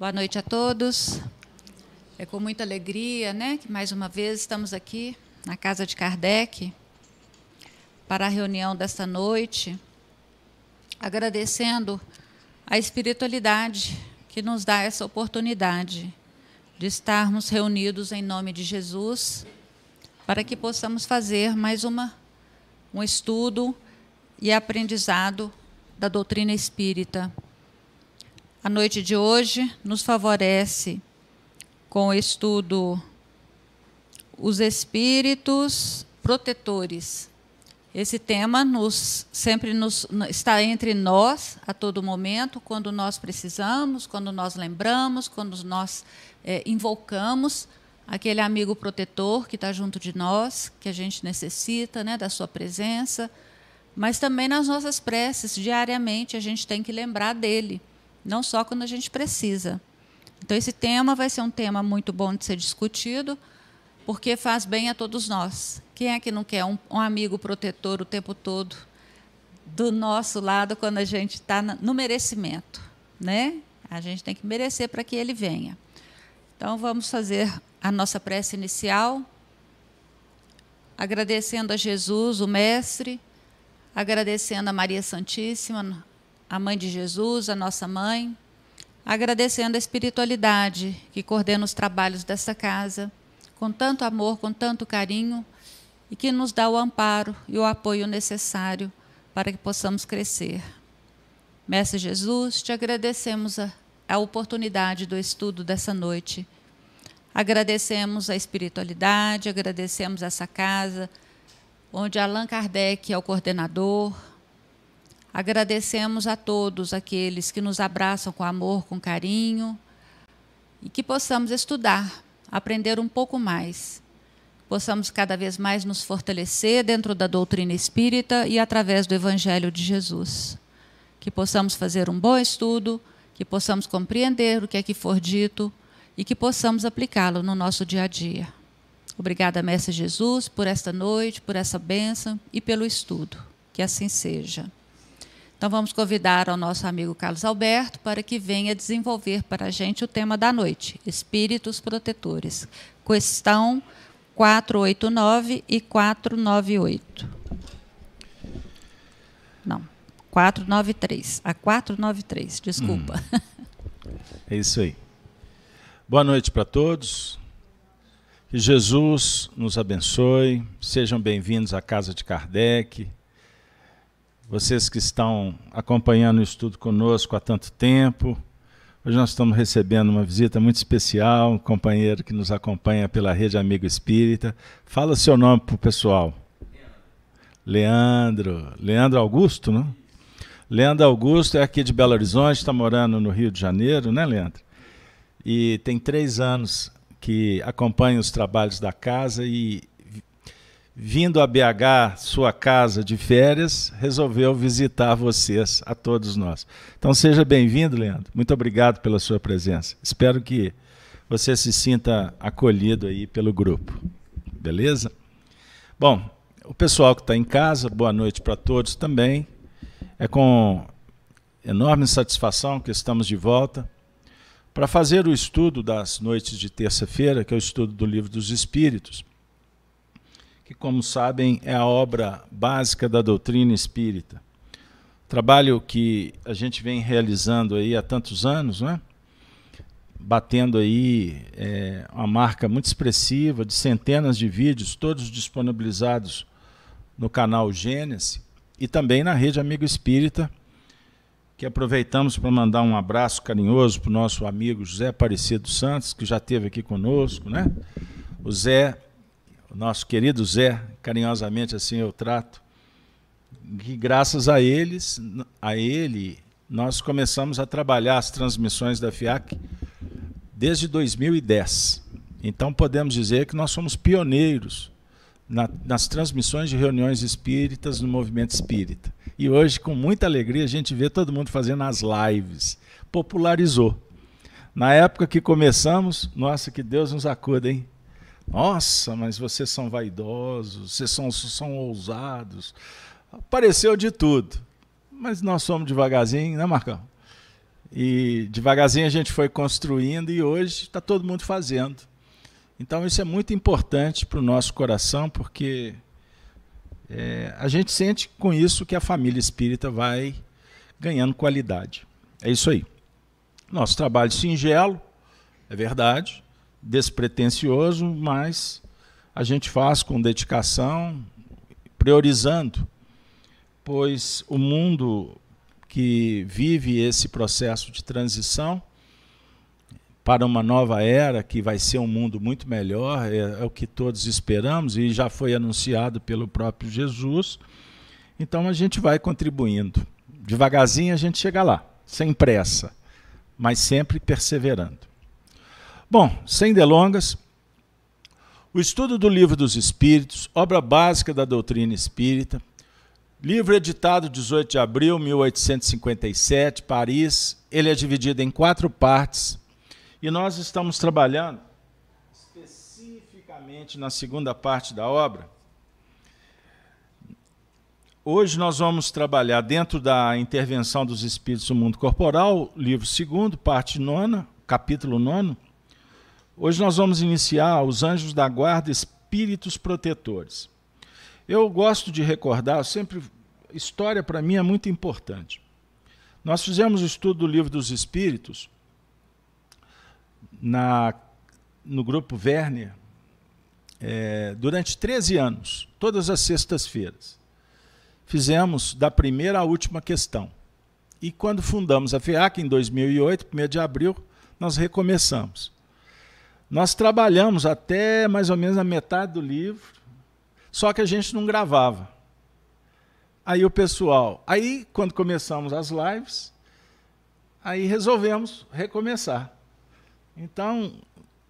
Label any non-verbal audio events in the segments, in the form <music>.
Boa noite a todos. É com muita alegria, né, que mais uma vez estamos aqui na casa de Kardec para a reunião desta noite, agradecendo a espiritualidade que nos dá essa oportunidade de estarmos reunidos em nome de Jesus, para que possamos fazer mais uma um estudo e aprendizado da doutrina espírita a noite de hoje nos favorece com o estudo Os Espíritos Protetores. Esse tema nos, sempre nos, está entre nós a todo momento, quando nós precisamos, quando nós lembramos, quando nós é, invocamos aquele amigo protetor que está junto de nós, que a gente necessita né, da sua presença, mas também nas nossas preces, diariamente a gente tem que lembrar dele não só quando a gente precisa. Então, esse tema vai ser um tema muito bom de ser discutido, porque faz bem a todos nós. Quem é que não quer um, um amigo protetor o tempo todo do nosso lado quando a gente está no merecimento? Né? A gente tem que merecer para que ele venha. Então, vamos fazer a nossa prece inicial, agradecendo a Jesus, o Mestre, agradecendo a Maria Santíssima, a mãe de Jesus, a nossa mãe, agradecendo a espiritualidade que coordena os trabalhos dessa casa, com tanto amor, com tanto carinho, e que nos dá o amparo e o apoio necessário para que possamos crescer. Mestre Jesus, te agradecemos a, a oportunidade do estudo dessa noite. Agradecemos a espiritualidade, agradecemos essa casa, onde Allan Kardec é o coordenador, Agradecemos a todos aqueles que nos abraçam com amor, com carinho, e que possamos estudar, aprender um pouco mais. Possamos cada vez mais nos fortalecer dentro da doutrina espírita e através do Evangelho de Jesus. Que possamos fazer um bom estudo, que possamos compreender o que é que for dito e que possamos aplicá-lo no nosso dia a dia. Obrigada, Mestre Jesus, por esta noite, por essa bênção e pelo estudo. Que assim seja. Então vamos convidar ao nosso amigo Carlos Alberto para que venha desenvolver para a gente o tema da noite, Espíritos Protetores. Questão 489 e 498. Não, 493. A 493, desculpa. Hum. É isso aí. Boa noite para todos. Que Jesus nos abençoe. Sejam bem-vindos à casa de Kardec vocês que estão acompanhando o estudo conosco há tanto tempo. Hoje nós estamos recebendo uma visita muito especial, um companheiro que nos acompanha pela Rede Amigo Espírita. Fala seu nome para o pessoal. Leandro. Leandro Augusto, não? Leandro Augusto é aqui de Belo Horizonte, está morando no Rio de Janeiro, né, Leandro? E tem três anos que acompanha os trabalhos da casa e vindo a BH, sua casa de férias, resolveu visitar vocês, a todos nós. Então seja bem-vindo, Leandro. Muito obrigado pela sua presença. Espero que você se sinta acolhido aí pelo grupo. Beleza? Bom, o pessoal que está em casa, boa noite para todos também. É com enorme satisfação que estamos de volta para fazer o estudo das noites de terça-feira, que é o estudo do Livro dos Espíritos que, como sabem, é a obra básica da doutrina espírita. Trabalho que a gente vem realizando aí há tantos anos, né? batendo aí é, uma marca muito expressiva de centenas de vídeos, todos disponibilizados no canal Gênesis e também na rede Amigo Espírita, que aproveitamos para mandar um abraço carinhoso para o nosso amigo José Aparecido Santos, que já esteve aqui conosco, né? O Zé o nosso querido Zé, carinhosamente assim eu trato, que graças a eles, a ele, nós começamos a trabalhar as transmissões da FIAC desde 2010. Então podemos dizer que nós somos pioneiros na, nas transmissões de reuniões espíritas no movimento espírita. E hoje, com muita alegria, a gente vê todo mundo fazendo as lives. Popularizou. Na época que começamos, nossa, que Deus nos acuda, hein? Nossa, mas vocês são vaidosos, vocês são, são ousados. Apareceu de tudo. Mas nós somos devagarzinho, né, Marcão? E devagarzinho a gente foi construindo e hoje está todo mundo fazendo. Então isso é muito importante para o nosso coração, porque é, a gente sente com isso que a família espírita vai ganhando qualidade. É isso aí. Nosso trabalho singelo, é verdade, despretensioso, mas a gente faz com dedicação, priorizando, pois o mundo que vive esse processo de transição para uma nova era que vai ser um mundo muito melhor, é, é, o que todos esperamos e já foi anunciado pelo próprio Jesus. Então a gente vai contribuindo. Devagarzinho a gente chega lá, sem pressa, mas sempre perseverando. Bom, sem delongas, o estudo do Livro dos Espíritos, obra básica da doutrina espírita, Livro editado 18 de abril de 1857, Paris. Ele é dividido em quatro partes. E nós estamos trabalhando especificamente na segunda parte da obra. Hoje nós vamos trabalhar dentro da intervenção dos espíritos no mundo corporal, livro segundo, parte nona, capítulo nono. Hoje nós vamos iniciar os anjos da guarda, espíritos protetores. Eu gosto de recordar, sempre história para mim é muito importante. Nós fizemos o estudo do livro dos Espíritos na, no grupo Werner é, durante 13 anos, todas as sextas-feiras. Fizemos da primeira à última questão. E quando fundamos a FEAC, em 2008, 1 de abril, nós recomeçamos. Nós trabalhamos até mais ou menos a metade do livro, só que a gente não gravava. Aí o pessoal, aí quando começamos as lives, aí resolvemos recomeçar. Então,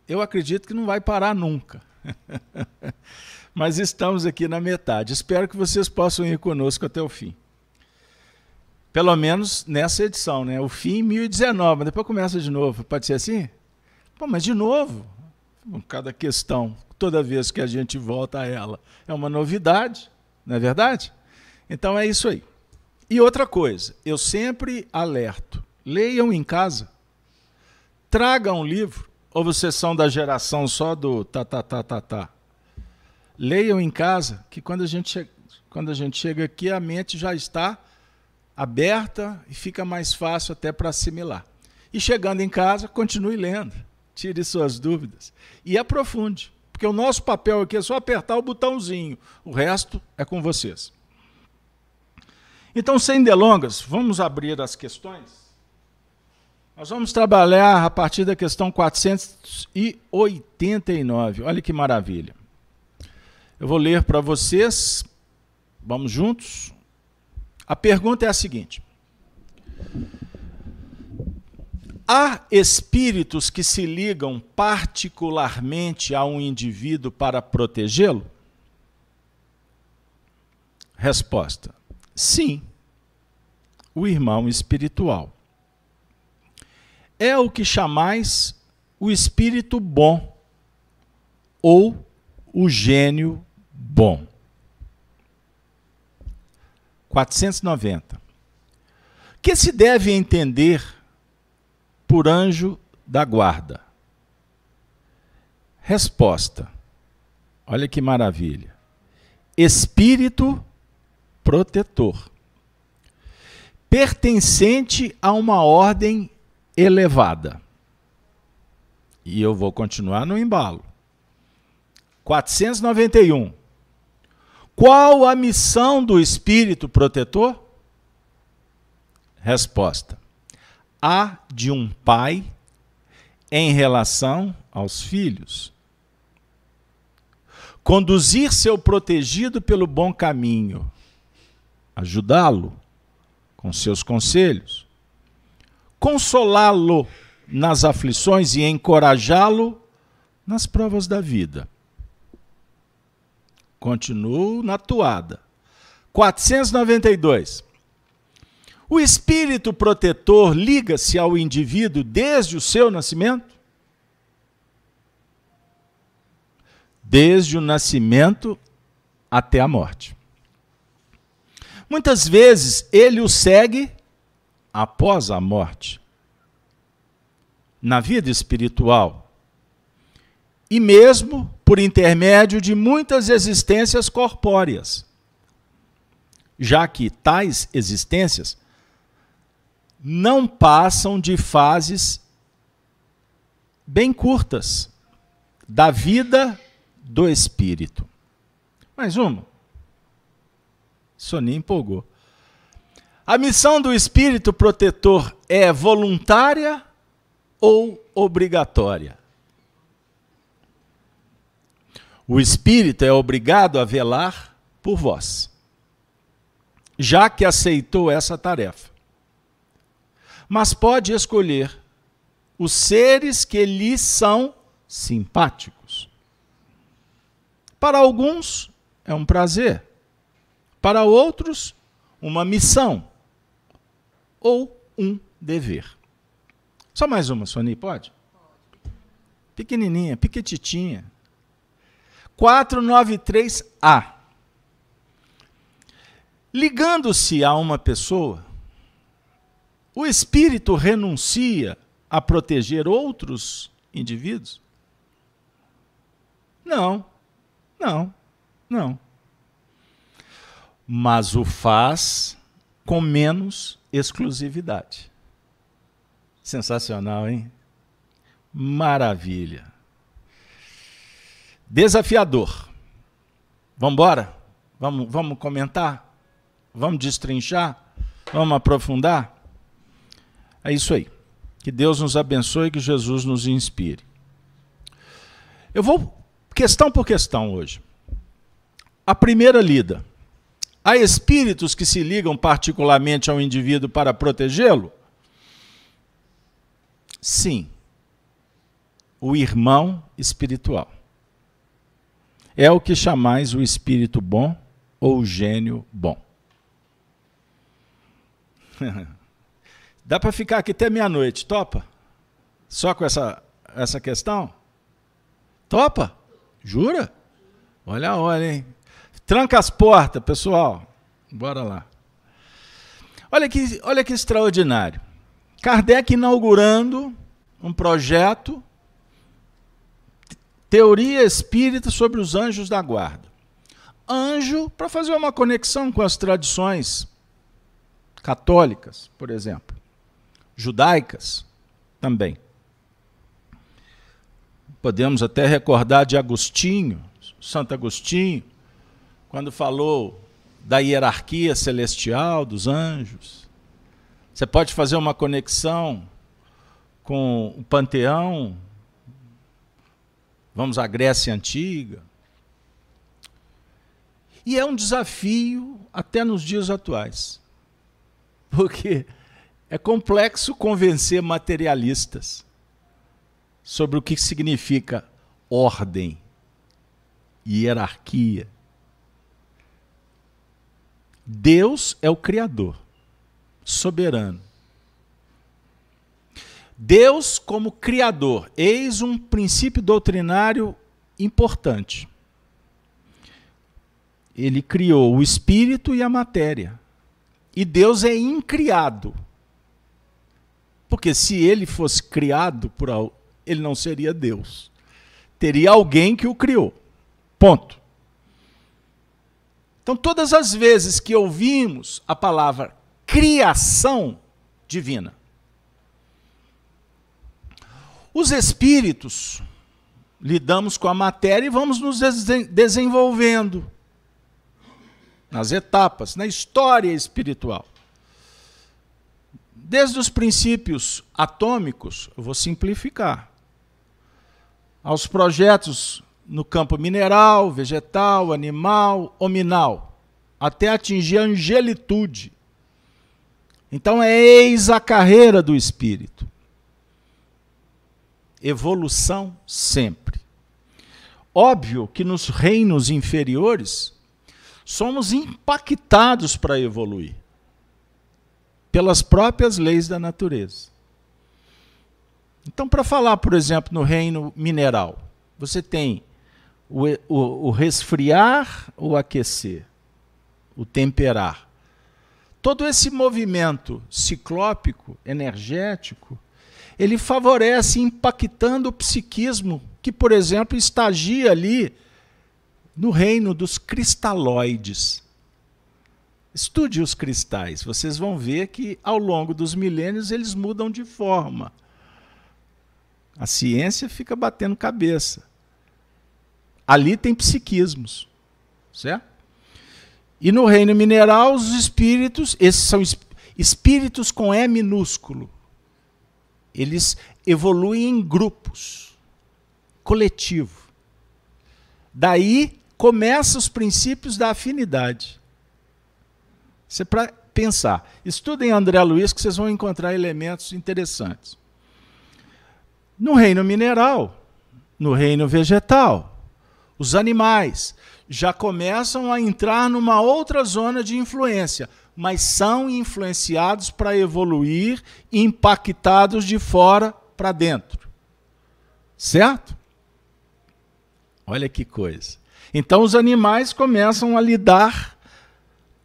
eu acredito que não vai parar nunca. <laughs> Mas estamos aqui na metade. Espero que vocês possam ir conosco até o fim. Pelo menos nessa edição, né? O fim 1019, mas depois começa de novo. Pode ser assim? Pô, mas de novo. Cada questão toda vez que a gente volta a ela. É uma novidade, não é verdade? Então é isso aí. E outra coisa, eu sempre alerto: leiam em casa. Tragam um livro, ou vocês são da geração só do tá, tá, tá, tá, tá. Leiam em casa, que quando a gente, quando a gente chega aqui, a mente já está aberta e fica mais fácil até para assimilar. E chegando em casa, continue lendo, tire suas dúvidas e aprofunde. Porque o nosso papel aqui é só apertar o botãozinho, o resto é com vocês. Então, sem delongas, vamos abrir as questões. Nós vamos trabalhar a partir da questão 489. Olha que maravilha. Eu vou ler para vocês. Vamos juntos? A pergunta é a seguinte: Há espíritos que se ligam particularmente a um indivíduo para protegê-lo? Resposta: sim. O irmão espiritual. É o que chamais o espírito bom ou o gênio bom. 490. Que se deve entender por anjo da guarda? Resposta. Olha que maravilha. Espírito protetor. Pertencente a uma ordem elevada. E eu vou continuar no embalo. 491. Qual a missão do espírito protetor? Resposta: a de um pai em relação aos filhos. Conduzir seu protegido pelo bom caminho, ajudá-lo com seus conselhos, consolá-lo nas aflições e encorajá-lo nas provas da vida. Continuo na toada. 492. O espírito protetor liga-se ao indivíduo desde o seu nascimento? Desde o nascimento até a morte. Muitas vezes ele o segue após a morte, na vida espiritual e mesmo por intermédio de muitas existências corpóreas, já que tais existências não passam de fases bem curtas da vida do espírito. Mais uma. Soninha empolgou. A missão do espírito protetor é voluntária ou obrigatória? O espírito é obrigado a velar por vós, já que aceitou essa tarefa. Mas pode escolher os seres que lhe são simpáticos. Para alguns é um prazer, para outros, uma missão ou um dever. Só mais uma, Sony, pode? Pequenininha, piquetitinha. 493A. Ligando-se a uma pessoa, o espírito renuncia a proteger outros indivíduos? Não, não, não. Mas o faz com menos exclusividade. Sensacional, hein? Maravilha. Desafiador. Vamos embora? Vamos, vamos comentar? Vamos destrinchar? Vamos aprofundar? É isso aí. Que Deus nos abençoe e que Jesus nos inspire. Eu vou questão por questão hoje. A primeira lida. Há espíritos que se ligam particularmente ao indivíduo para protegê-lo? Sim. O irmão espiritual. É o que chamais o espírito bom ou o gênio bom. <laughs> Dá para ficar aqui até meia-noite, topa? Só com essa, essa questão? Topa? Jura? Olha a hora, hein? Tranca as portas, pessoal. Bora lá. Olha que, olha que extraordinário. Kardec inaugurando um projeto Teoria Espírita sobre os Anjos da Guarda. Anjo, para fazer uma conexão com as tradições católicas, por exemplo, judaicas também. Podemos até recordar de Agostinho, Santo Agostinho, quando falou da hierarquia celestial dos anjos. Você pode fazer uma conexão com o panteão, vamos à Grécia Antiga. E é um desafio até nos dias atuais. Porque é complexo convencer materialistas sobre o que significa ordem, hierarquia. Deus é o Criador, soberano. Deus, como Criador, eis um princípio doutrinário importante. Ele criou o espírito e a matéria. E Deus é incriado. Porque se ele fosse criado por ele não seria Deus. Teria alguém que o criou. Ponto. Então, todas as vezes que ouvimos a palavra criação divina, os espíritos lidamos com a matéria e vamos nos desenvolvendo nas etapas, na história espiritual. Desde os princípios atômicos, eu vou simplificar, aos projetos no campo mineral, vegetal, animal, hominal, até atingir a angelitude. Então é eis a carreira do espírito. Evolução sempre. Óbvio que nos reinos inferiores somos impactados para evoluir pelas próprias leis da natureza. Então, para falar, por exemplo, no reino mineral, você tem o, o, o resfriar, o aquecer, o temperar. Todo esse movimento ciclópico, energético, ele favorece impactando o psiquismo que, por exemplo, estagia ali no reino dos cristalóides. Estude os cristais, vocês vão ver que ao longo dos milênios eles mudam de forma. A ciência fica batendo cabeça. Ali tem psiquismos, certo? E no reino mineral, os espíritos, esses são espíritos com E minúsculo. Eles evoluem em grupos, coletivo. Daí começam os princípios da afinidade. Isso é para pensar. Estudem André Luiz que vocês vão encontrar elementos interessantes. No reino mineral, no reino vegetal, os animais já começam a entrar numa outra zona de influência, mas são influenciados para evoluir, impactados de fora para dentro. Certo? Olha que coisa. Então os animais começam a lidar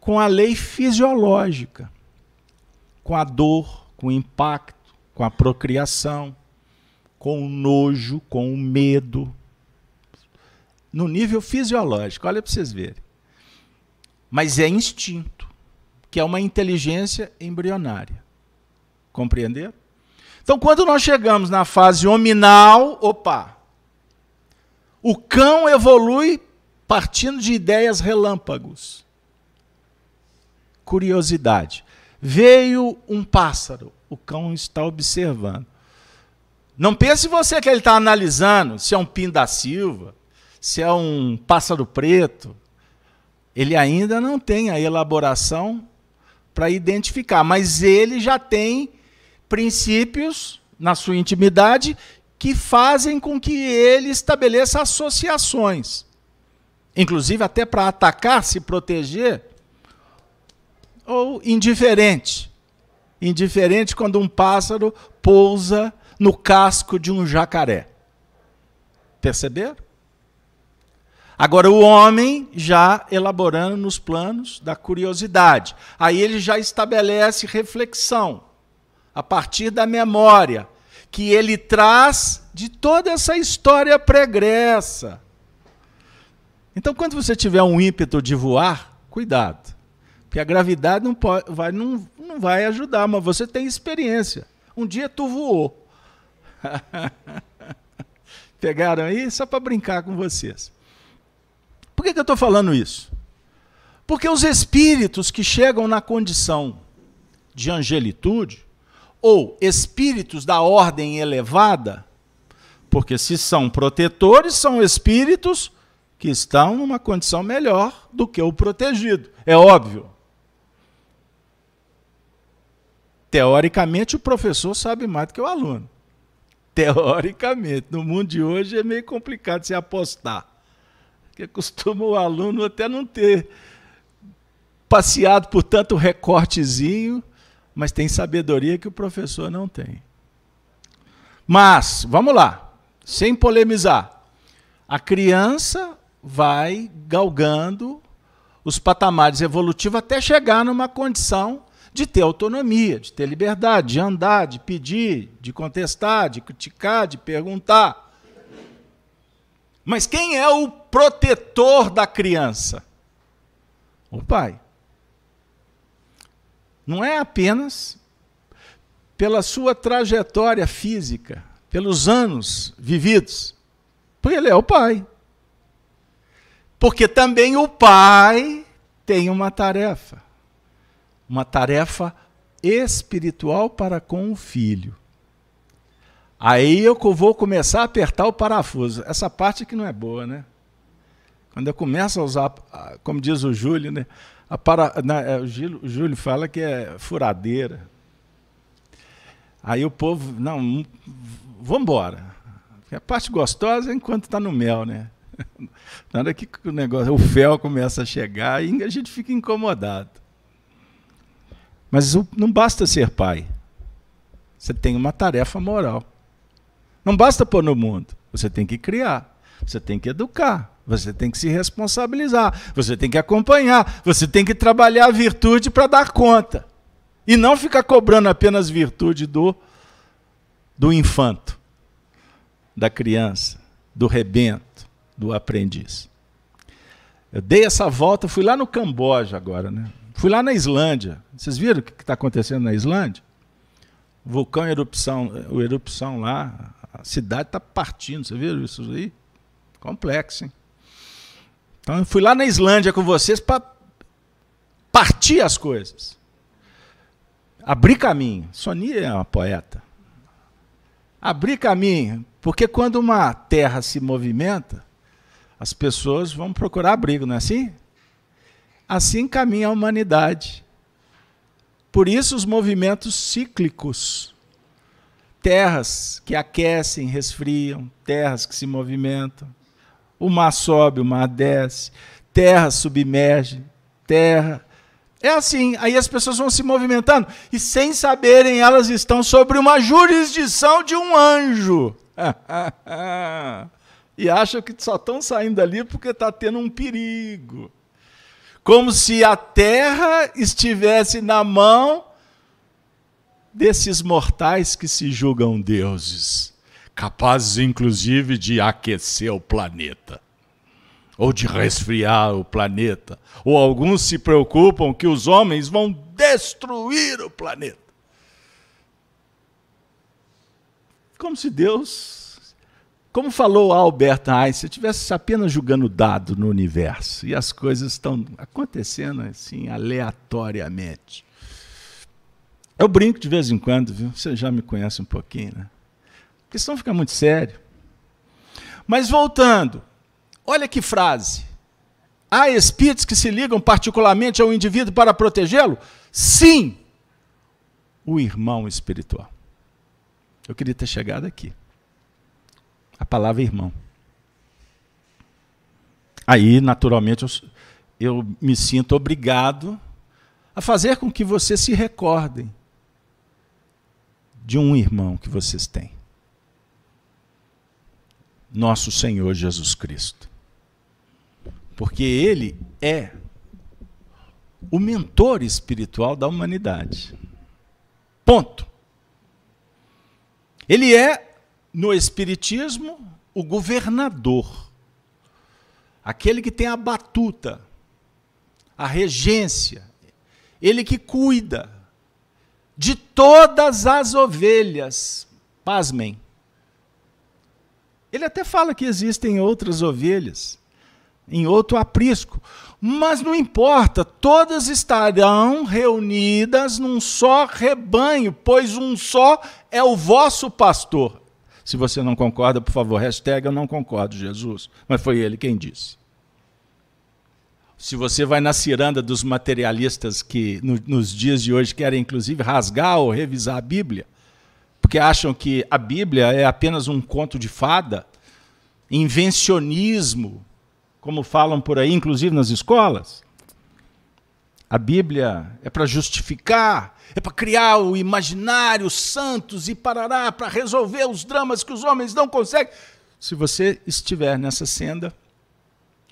com a lei fisiológica, com a dor, com o impacto, com a procriação, com o nojo, com o medo. No nível fisiológico, olha para vocês verem. Mas é instinto, que é uma inteligência embrionária. Compreenderam? Então, quando nós chegamos na fase hominal, opa, o cão evolui partindo de ideias relâmpagos. Curiosidade. Veio um pássaro, o cão está observando. Não pense você que ele está analisando se é um pin da Silva, se é um pássaro preto. Ele ainda não tem a elaboração para identificar, mas ele já tem princípios na sua intimidade que fazem com que ele estabeleça associações inclusive até para atacar, se proteger, ou indiferente. Indiferente quando um pássaro pousa no casco de um jacaré. Perceberam? Agora, o homem já elaborando nos planos da curiosidade. Aí ele já estabelece reflexão, a partir da memória, que ele traz de toda essa história pregressa. Então, quando você tiver um ímpeto de voar, cuidado. Porque a gravidade não, pode, vai, não, não vai ajudar, mas você tem experiência. Um dia tu voou. <laughs> Pegaram aí? Só para brincar com vocês. Por que, que eu estou falando isso? Porque os espíritos que chegam na condição de angelitude, ou espíritos da ordem elevada, porque se são protetores, são espíritos que estão numa condição melhor do que o protegido. É óbvio. Teoricamente, o professor sabe mais do que o aluno. Teoricamente. No mundo de hoje é meio complicado se apostar. Porque costuma o aluno até não ter passeado por tanto recortezinho, mas tem sabedoria que o professor não tem. Mas, vamos lá, sem polemizar. A criança vai galgando os patamares evolutivos até chegar numa condição de ter autonomia, de ter liberdade, de andar, de pedir, de contestar, de criticar, de perguntar. Mas quem é o protetor da criança? O pai. Não é apenas pela sua trajetória física, pelos anos vividos, porque ele é o pai. Porque também o pai tem uma tarefa. Uma tarefa espiritual para com o filho. Aí eu vou começar a apertar o parafuso. Essa parte que não é boa, né? Quando eu começo a usar, como diz o Júlio, né? A para, é, o, o Júlio fala que é furadeira. Aí o povo, não, vamos embora. A parte gostosa é enquanto está no mel, né? <laughs> Na hora que o negócio, o fel começa a chegar, a gente fica incomodado. Mas não basta ser pai. Você tem uma tarefa moral. Não basta pôr no mundo. Você tem que criar. Você tem que educar. Você tem que se responsabilizar. Você tem que acompanhar. Você tem que trabalhar a virtude para dar conta. E não ficar cobrando apenas virtude do do infanto, da criança, do rebento, do aprendiz. Eu dei essa volta, fui lá no Camboja agora, né? Fui lá na Islândia. Vocês viram o que está acontecendo na Islândia? Vulcão erupção, erupção lá, a cidade está partindo. Vocês viram isso aí? Complexo, hein? Então eu fui lá na Islândia com vocês para partir as coisas. Abrir caminho. Sonia é uma poeta. Abrir caminho. Porque quando uma terra se movimenta, as pessoas vão procurar abrigo, não é assim? Assim caminha a humanidade. Por isso os movimentos cíclicos. Terras que aquecem, resfriam, terras que se movimentam. O mar sobe, o mar desce, terra submerge, terra. É assim, aí as pessoas vão se movimentando e sem saberem elas estão sobre uma jurisdição de um anjo. <laughs> e acham que só estão saindo dali porque está tendo um perigo. Como se a terra estivesse na mão desses mortais que se julgam deuses, capazes inclusive de aquecer o planeta, ou de resfriar o planeta, ou alguns se preocupam que os homens vão destruir o planeta. Como se Deus como falou Albert Einstein, estivesse apenas jogando dado no universo e as coisas estão acontecendo assim aleatoriamente. Eu brinco de vez em quando, viu? Você já me conhece um pouquinho, né? A questão fica muito séria. Mas voltando, olha que frase. Há espíritos que se ligam particularmente ao indivíduo para protegê-lo? Sim, o irmão espiritual. Eu queria ter chegado aqui a palavra irmão. Aí, naturalmente, eu, eu me sinto obrigado a fazer com que vocês se recordem de um irmão que vocês têm. Nosso Senhor Jesus Cristo. Porque Ele é o mentor espiritual da humanidade. Ponto. Ele é no Espiritismo, o governador, aquele que tem a batuta, a regência, ele que cuida de todas as ovelhas. Pasmem. Ele até fala que existem outras ovelhas, em outro aprisco, mas não importa, todas estarão reunidas num só rebanho, pois um só é o vosso pastor. Se você não concorda, por favor, hashtag eu não concordo, Jesus. Mas foi ele quem disse. Se você vai na ciranda dos materialistas que no, nos dias de hoje querem inclusive rasgar ou revisar a Bíblia, porque acham que a Bíblia é apenas um conto de fada, invencionismo, como falam por aí, inclusive nas escolas. A Bíblia é para justificar é para criar o imaginário, santos e parará, para resolver os dramas que os homens não conseguem. Se você estiver nessa senda,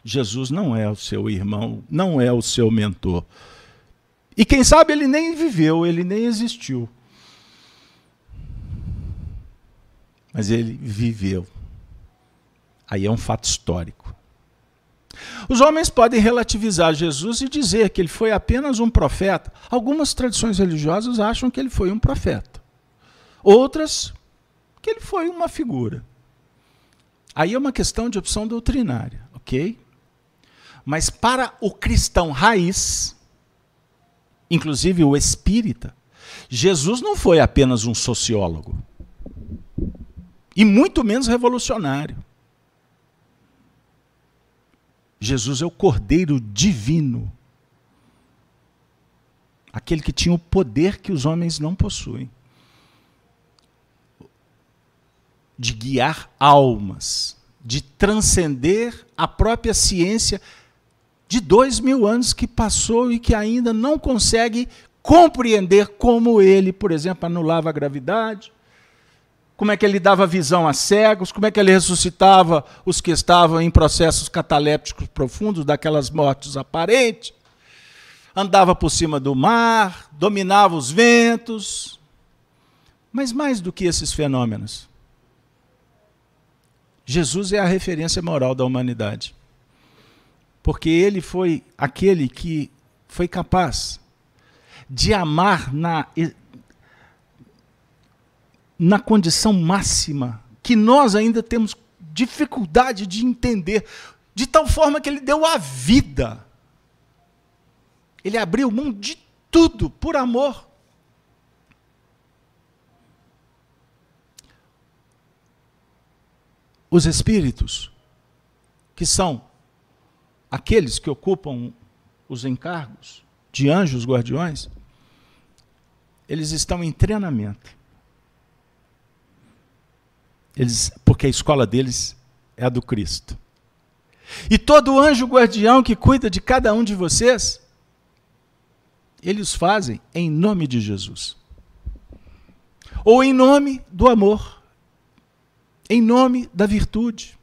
Jesus não é o seu irmão, não é o seu mentor. E quem sabe ele nem viveu, ele nem existiu. Mas ele viveu. Aí é um fato histórico. Os homens podem relativizar Jesus e dizer que ele foi apenas um profeta. Algumas tradições religiosas acham que ele foi um profeta. Outras, que ele foi uma figura. Aí é uma questão de opção doutrinária, ok? Mas para o cristão raiz, inclusive o espírita, Jesus não foi apenas um sociólogo. E muito menos revolucionário. Jesus é o Cordeiro divino. Aquele que tinha o poder que os homens não possuem de guiar almas, de transcender a própria ciência de dois mil anos que passou e que ainda não consegue compreender como ele, por exemplo, anulava a gravidade, como é que ele dava visão a cegos, como é que ele ressuscitava os que estavam em processos catalépticos profundos, daquelas mortes aparentes, andava por cima do mar, dominava os ventos, Mas mais do que esses fenômenos, Jesus é a referência moral da humanidade. Porque ele foi aquele que foi capaz de amar na, na condição máxima, que nós ainda temos dificuldade de entender, de tal forma que ele deu a vida. Ele abriu mão de tudo por amor. Os espíritos, que são aqueles que ocupam os encargos de anjos guardiões, eles estão em treinamento. Eles, porque a escola deles é a do Cristo. E todo anjo guardião que cuida de cada um de vocês, eles fazem em nome de Jesus. Ou em nome do amor em nome da virtude,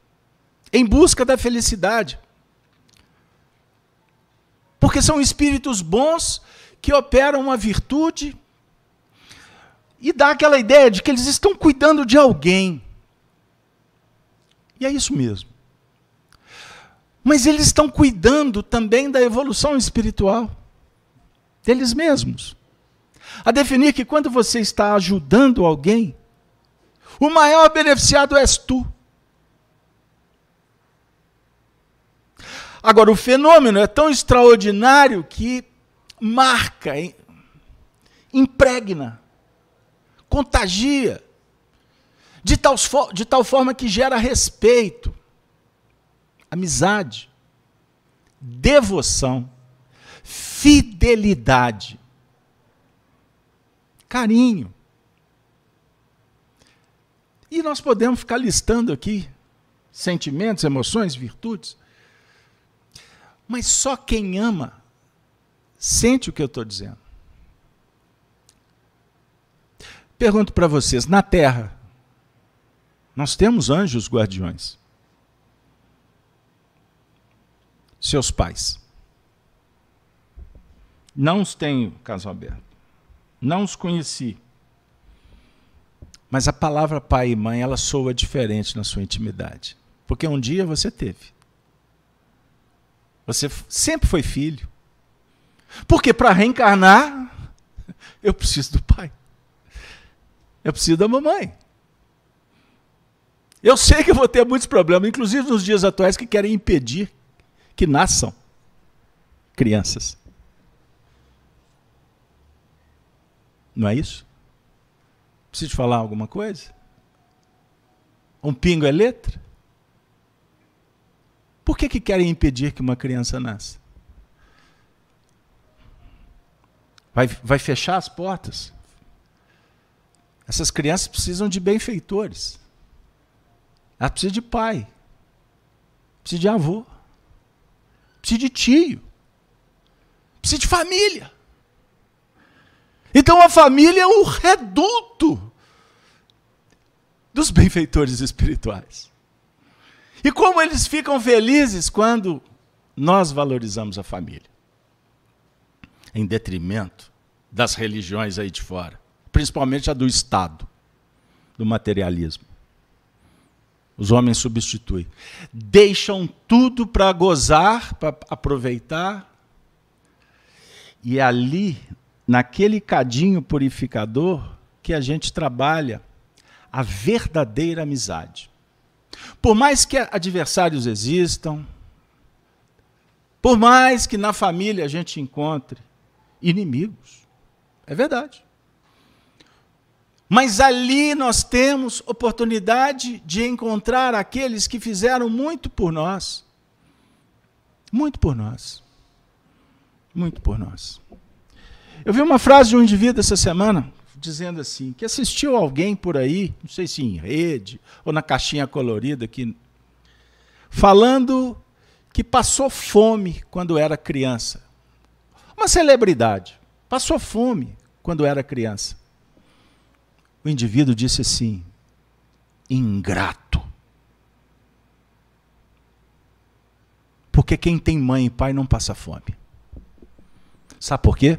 em busca da felicidade. Porque são espíritos bons que operam a virtude e dá aquela ideia de que eles estão cuidando de alguém. E é isso mesmo. Mas eles estão cuidando também da evolução espiritual deles mesmos. A definir que quando você está ajudando alguém, o maior beneficiado és tu. Agora, o fenômeno é tão extraordinário que marca, impregna, contagia, de tal, de tal forma que gera respeito, amizade, devoção, fidelidade, carinho. E nós podemos ficar listando aqui sentimentos, emoções, virtudes. Mas só quem ama sente o que eu estou dizendo. Pergunto para vocês: na Terra, nós temos anjos guardiões. Seus pais. Não os tenho, caso aberto. Não os conheci. Mas a palavra pai e mãe, ela soa diferente na sua intimidade. Porque um dia você teve. Você sempre foi filho. Porque para reencarnar, <laughs> eu preciso do pai. Eu preciso da mamãe. Eu sei que eu vou ter muitos problemas, inclusive nos dias atuais, que querem impedir que nasçam crianças. Não é isso? Preciso falar alguma coisa? Um pingo é letra? Por que, que querem impedir que uma criança nasça? Vai, vai fechar as portas? Essas crianças precisam de benfeitores. Elas precisam de pai. Precisam de avô. Precisam de tio. Precisam de família. Então a família é o reduto dos benfeitores espirituais. E como eles ficam felizes quando nós valorizamos a família, em detrimento das religiões aí de fora, principalmente a do Estado, do materialismo. Os homens substituem. Deixam tudo para gozar, para aproveitar. E ali naquele cadinho purificador que a gente trabalha a verdadeira amizade. Por mais que adversários existam, por mais que na família a gente encontre inimigos, é verdade. Mas ali nós temos oportunidade de encontrar aqueles que fizeram muito por nós. Muito por nós. Muito por nós. Eu vi uma frase de um indivíduo essa semana dizendo assim, que assistiu alguém por aí, não sei se em rede ou na caixinha colorida, que falando que passou fome quando era criança. Uma celebridade passou fome quando era criança. O indivíduo disse assim: ingrato. Porque quem tem mãe e pai não passa fome. Sabe por quê?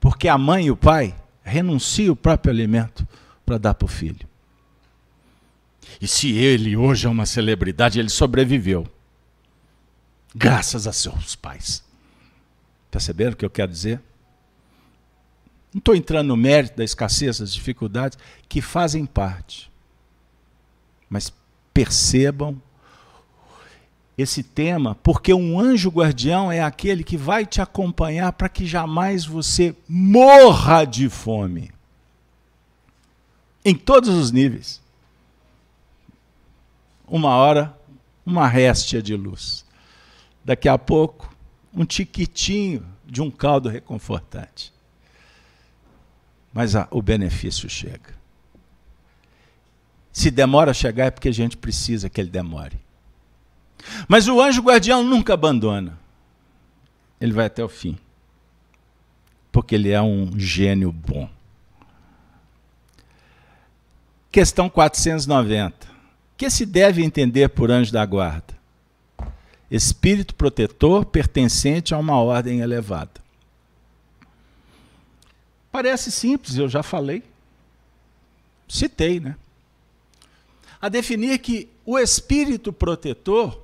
Porque a mãe e o pai renuncia o próprio alimento para dar para o filho. E se ele hoje é uma celebridade, ele sobreviveu. Graças a seus pais. Perceberam o que eu quero dizer? Não estou entrando no mérito da escassez, das dificuldades, que fazem parte. Mas percebam esse tema, porque um anjo guardião é aquele que vai te acompanhar para que jamais você morra de fome. Em todos os níveis. Uma hora, uma réstia de luz. Daqui a pouco, um tiquitinho de um caldo reconfortante. Mas ah, o benefício chega. Se demora a chegar é porque a gente precisa que ele demore. Mas o anjo guardião nunca abandona. Ele vai até o fim. Porque ele é um gênio bom. Questão 490. O que se deve entender por anjo da guarda? Espírito protetor pertencente a uma ordem elevada. Parece simples, eu já falei. Citei, né? A definir que o espírito protetor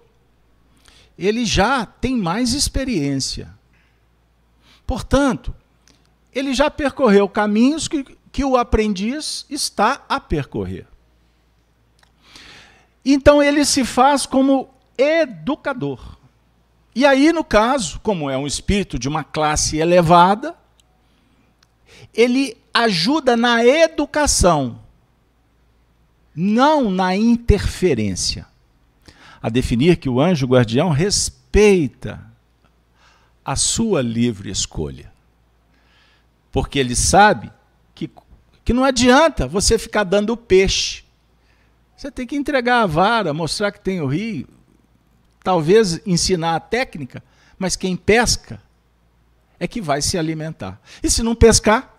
ele já tem mais experiência. Portanto, ele já percorreu caminhos que, que o aprendiz está a percorrer. Então ele se faz como educador. E aí, no caso, como é um espírito de uma classe elevada, ele ajuda na educação, não na interferência a definir que o anjo guardião respeita a sua livre escolha. Porque ele sabe que, que não adianta você ficar dando peixe. Você tem que entregar a vara, mostrar que tem o rio, talvez ensinar a técnica, mas quem pesca é que vai se alimentar. E se não pescar,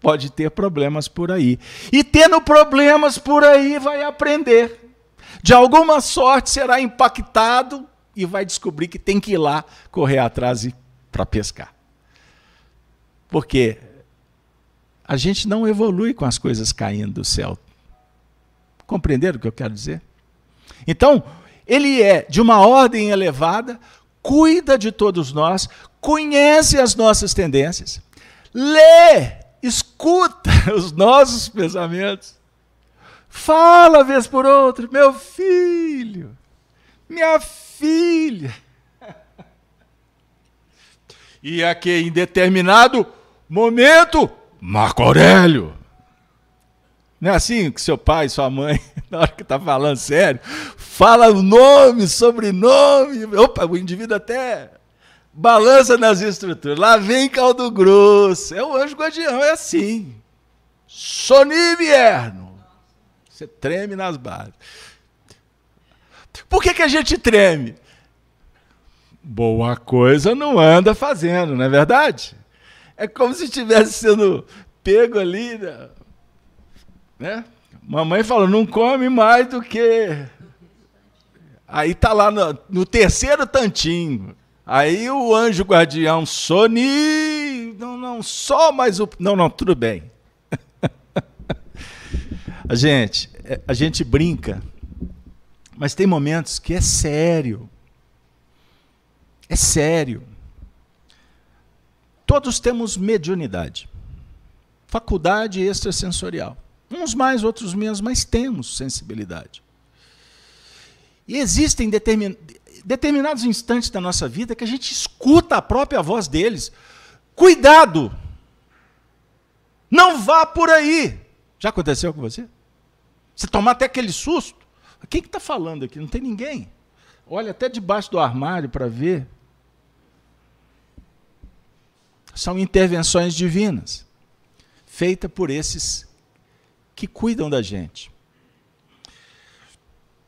pode ter problemas por aí. E tendo problemas por aí, vai aprender de alguma sorte será impactado e vai descobrir que tem que ir lá correr atrás para pescar. Porque a gente não evolui com as coisas caindo do céu. Compreenderam o que eu quero dizer? Então, ele é de uma ordem elevada, cuida de todos nós, conhece as nossas tendências, lê, escuta <laughs> os nossos pensamentos Fala vez por outra, meu filho, minha filha. E aqui em determinado momento, Marco Aurélio. Não é assim que seu pai, sua mãe, <laughs> na hora que está falando sério, fala o nome, sobrenome. Opa, o indivíduo até balança nas estruturas. Lá vem caldo grosso. É o anjo guardião, é assim. Soni Vierno. Você treme nas bases. Por que, que a gente treme? Boa coisa não anda fazendo, não é verdade? É como se estivesse sendo pego ali, né? né? Mamãe falou, não come mais do que. Aí tá lá no, no terceiro tantinho. Aí o anjo guardião, Sony, não, não, só mais o. Não, não, tudo bem. <laughs> A gente, é, a gente brinca, mas tem momentos que é sério. É sério. Todos temos mediunidade, faculdade extrasensorial. Uns mais, outros menos, mas temos sensibilidade. E existem determin... determinados instantes da nossa vida que a gente escuta a própria voz deles. Cuidado! Não vá por aí! Já aconteceu com você? Você tomar até aquele susto. Quem que está falando aqui? Não tem ninguém. Olha até debaixo do armário para ver. São intervenções divinas, feitas por esses que cuidam da gente.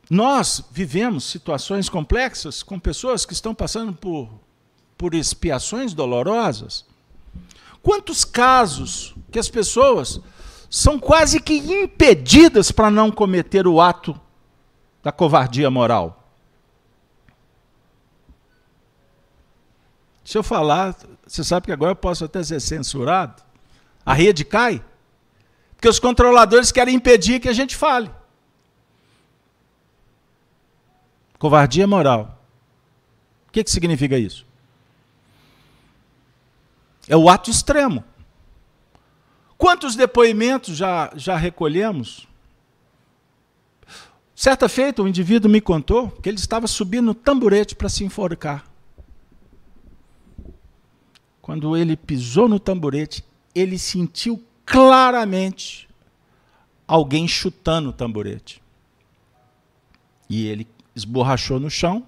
Nós vivemos situações complexas com pessoas que estão passando por, por expiações dolorosas. Quantos casos que as pessoas são quase que impedidas para não cometer o ato da covardia moral. Se eu falar, você sabe que agora eu posso até ser censurado. A rede cai. Porque os controladores querem impedir que a gente fale. Covardia moral. O que, que significa isso? É o ato extremo. Quantos depoimentos já, já recolhemos? Certa feita, um indivíduo me contou que ele estava subindo no tamborete para se enforcar. Quando ele pisou no tamborete, ele sentiu claramente alguém chutando o tamborete. E ele esborrachou no chão.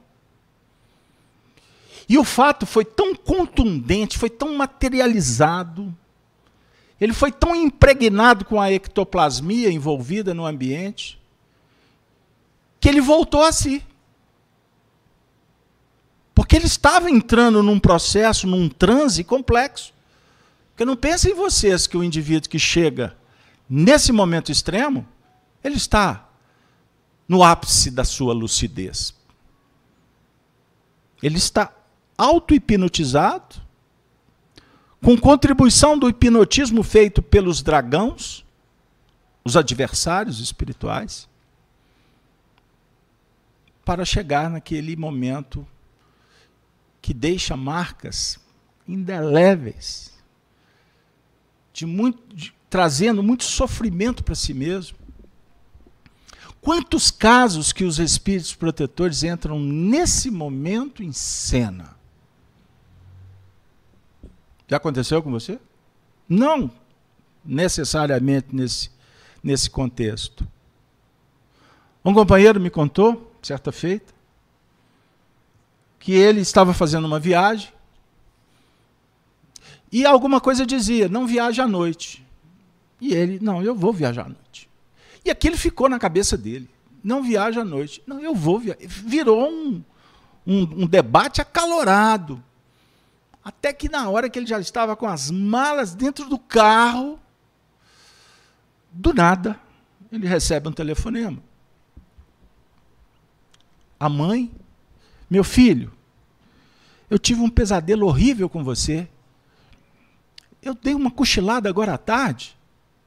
E o fato foi tão contundente, foi tão materializado, ele foi tão impregnado com a ectoplasmia envolvida no ambiente, que ele voltou a si. Porque ele estava entrando num processo, num transe complexo. Porque não pensem em vocês que o indivíduo que chega nesse momento extremo, ele está no ápice da sua lucidez. Ele está auto-hipnotizado, com contribuição do hipnotismo feito pelos dragãos, os adversários espirituais, para chegar naquele momento que deixa marcas indeléveis, de muito, de, trazendo muito sofrimento para si mesmo. Quantos casos que os espíritos protetores entram nesse momento em cena? Já aconteceu com você? Não necessariamente nesse, nesse contexto. Um companheiro me contou, certa feita, que ele estava fazendo uma viagem e alguma coisa dizia: não viaje à noite. E ele, não, eu vou viajar à noite. E aquilo ficou na cabeça dele. Não viaja à noite. Não, eu vou viajar. Virou um, um, um debate acalorado. Até que na hora que ele já estava com as malas dentro do carro, do nada, ele recebe um telefonema. A mãe meu filho, eu tive um pesadelo horrível com você. Eu dei uma cochilada agora à tarde.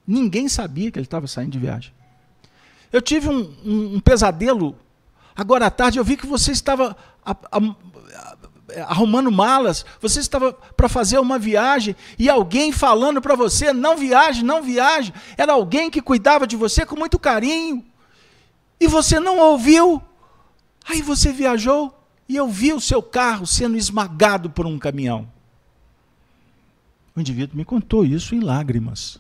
Ninguém sabia que ele estava saindo de viagem. Eu tive um, um, um, pesadelo agora à tarde. Eu vi que você estava a, a, a, arrumando malas. Você estava para fazer uma viagem e alguém falando para você: não viaje, não viaje. Era alguém que cuidava de você com muito carinho. E você não ouviu. Aí você viajou e eu vi o seu carro sendo esmagado por um caminhão. O indivíduo me contou isso em lágrimas.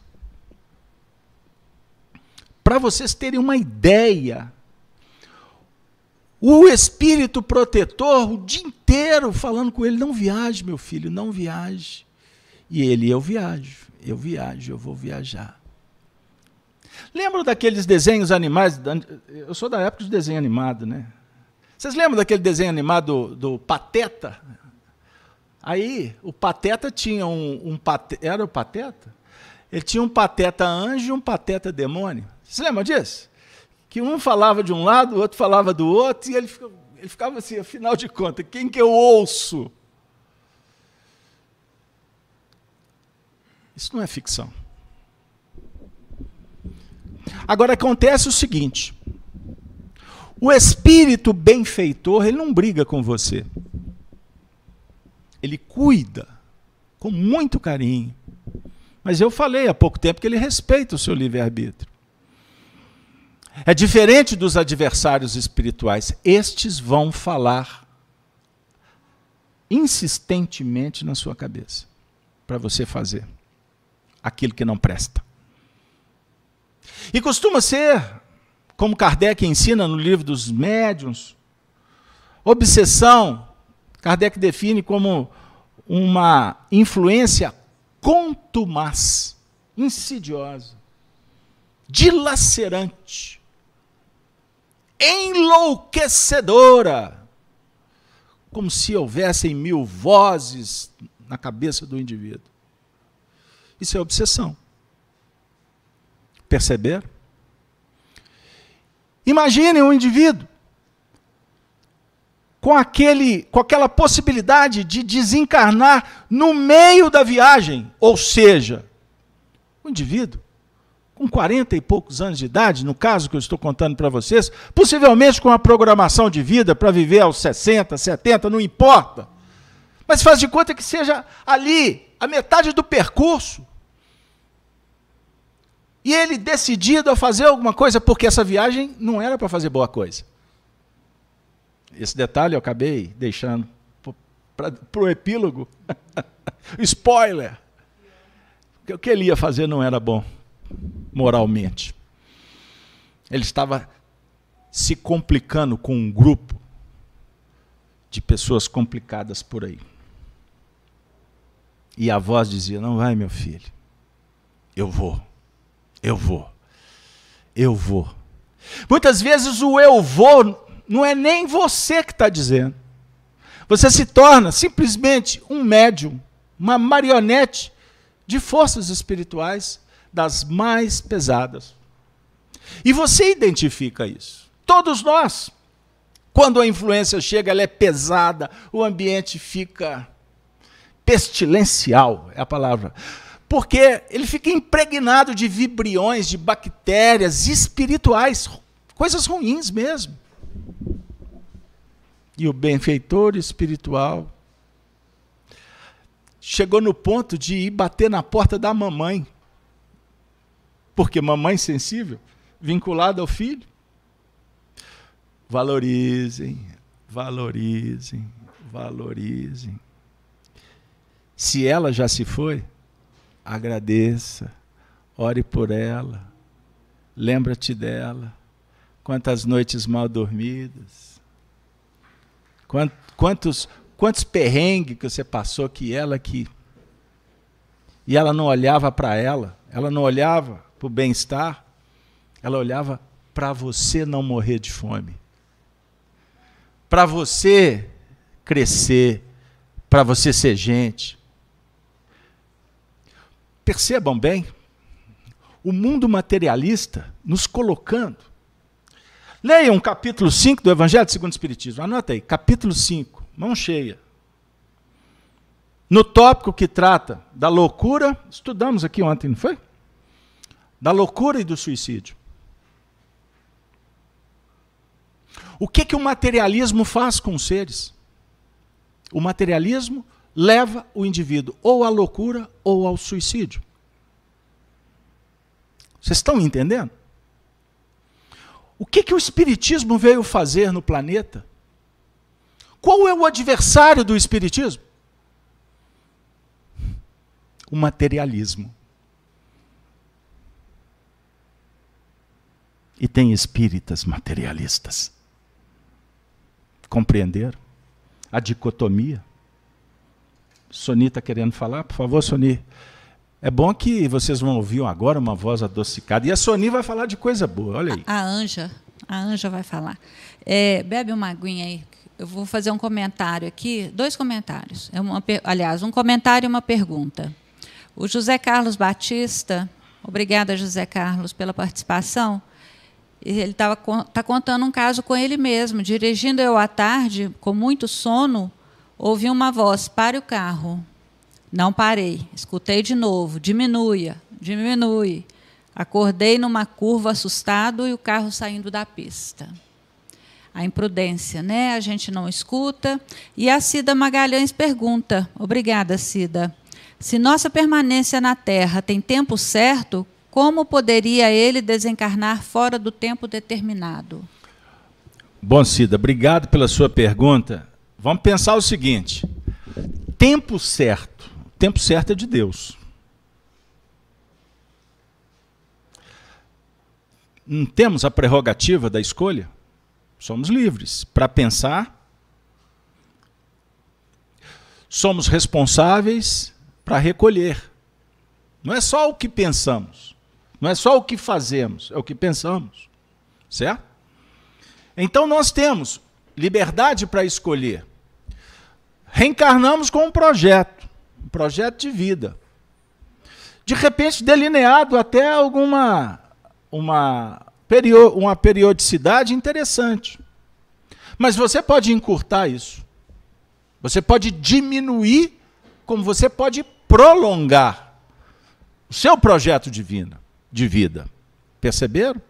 Para vocês terem uma ideia, o espírito protetor o dia inteiro falando com ele: não viaje, meu filho, não viaje. E ele: eu viajo, eu viajo, eu vou viajar. Lembram daqueles desenhos animais? Eu sou da época de desenho animado, né? Vocês lembram daquele desenho animado do, do Pateta? Aí, o Pateta tinha um, um pateta, era o Pateta? Ele tinha um Pateta anjo e um Pateta demônio. Vocês lembram disso? Que um falava de um lado, o outro falava do outro, e ele ficava, ele ficava assim, afinal de contas, quem que eu ouço? Isso não é ficção. Agora acontece o seguinte: o espírito benfeitor, ele não briga com você. Ele cuida com muito carinho. Mas eu falei há pouco tempo que ele respeita o seu livre-arbítrio. É diferente dos adversários espirituais. Estes vão falar insistentemente na sua cabeça para você fazer aquilo que não presta. E costuma ser como Kardec ensina no livro dos médiuns. Obsessão, Kardec define como uma influência contumaz, insidiosa, dilacerante, enlouquecedora, como se houvessem mil vozes na cabeça do indivíduo. Isso é obsessão. Perceberam? Imagine um indivíduo com, aquele, com aquela possibilidade de desencarnar no meio da viagem, ou seja, o indivíduo com 40 e poucos anos de idade, no caso que eu estou contando para vocês, possivelmente com uma programação de vida para viver aos 60, 70, não importa. Mas faz de conta que seja ali, a metade do percurso. E ele decidido a fazer alguma coisa, porque essa viagem não era para fazer boa coisa. Esse detalhe eu acabei deixando para o epílogo. <laughs> Spoiler! O que ele ia fazer não era bom, moralmente. Ele estava se complicando com um grupo de pessoas complicadas por aí. E a voz dizia: Não vai, meu filho. Eu vou. Eu vou. Eu vou. Muitas vezes o eu vou não é nem você que está dizendo. Você se torna simplesmente um médium, uma marionete de forças espirituais das mais pesadas. E você identifica isso. Todos nós. Quando a influência chega, ela é pesada, o ambiente fica pestilencial, é a palavra. Porque ele fica impregnado de vibriões, de bactérias espirituais, coisas ruins mesmo. E o benfeitor espiritual chegou no ponto de ir bater na porta da mamãe. Porque mamãe sensível, vinculada ao filho. Valorizem, valorizem, valorizem. Se ela já se foi, agradeça, ore por ela, lembra-te dela. Quantas noites mal dormidas, quantos, quantos perrengues que você passou que ela que. E ela não olhava para ela, ela não olhava para o bem-estar, ela olhava para você não morrer de fome, para você crescer, para você ser gente, Percebam bem, o mundo materialista nos colocando. Leiam capítulo 5 do Evangelho segundo o Espiritismo. Anota aí, capítulo 5, mão cheia. No tópico que trata da loucura, estudamos aqui ontem, não foi? Da loucura e do suicídio. O que, que o materialismo faz com os seres? O materialismo leva o indivíduo ou à loucura ou ao suicídio. Vocês estão entendendo? O que, que o Espiritismo veio fazer no planeta? Qual é o adversário do Espiritismo? O materialismo. E tem espíritas materialistas. Compreenderam? A dicotomia. Soni está querendo falar? Por favor, Soni. É bom que vocês vão ouvir agora uma voz adocicada. E a Soni vai falar de coisa boa, olha aí. A, Anja, a Anja vai falar. É, bebe uma aguinha aí. Eu vou fazer um comentário aqui, dois comentários. É uma, aliás, um comentário e uma pergunta. O José Carlos Batista, obrigada, José Carlos, pela participação. Ele estava tá contando um caso com ele mesmo. Dirigindo eu à tarde, com muito sono, Ouvi uma voz: pare o carro. Não parei. Escutei de novo: diminua, diminui. Acordei numa curva assustado e o carro saindo da pista. A imprudência, né? A gente não escuta. E a Cida Magalhães pergunta: Obrigada, Cida. Se nossa permanência na Terra tem tempo certo, como poderia ele desencarnar fora do tempo determinado? Bom, Cida, obrigado pela sua pergunta. Vamos pensar o seguinte: tempo certo. Tempo certo é de Deus. Não temos a prerrogativa da escolha? Somos livres para pensar. Somos responsáveis para recolher. Não é só o que pensamos, não é só o que fazemos, é o que pensamos. Certo? Então nós temos liberdade para escolher reencarnamos com um projeto, um projeto de vida. De repente, delineado até alguma uma, uma periodicidade interessante. Mas você pode encurtar isso. Você pode diminuir, como você pode prolongar o seu projeto divino, de vida. Perceberam?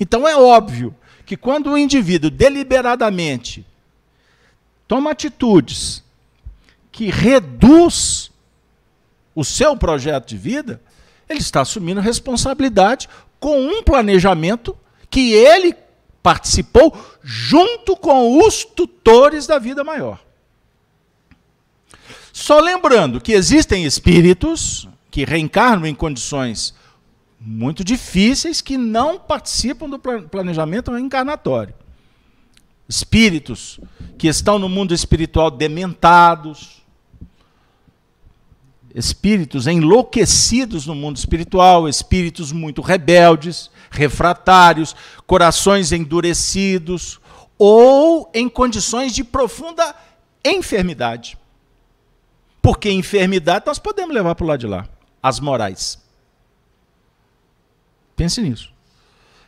Então é óbvio que quando o indivíduo deliberadamente toma atitudes que reduz o seu projeto de vida, ele está assumindo responsabilidade com um planejamento que ele participou junto com os tutores da vida maior. Só lembrando que existem espíritos que reencarnam em condições muito difíceis que não participam do planejamento reencarnatório. Espíritos que estão no mundo espiritual dementados, espíritos enlouquecidos no mundo espiritual, espíritos muito rebeldes, refratários, corações endurecidos ou em condições de profunda enfermidade. Porque enfermidade nós podemos levar para o lado de lá, as morais. Pense nisso.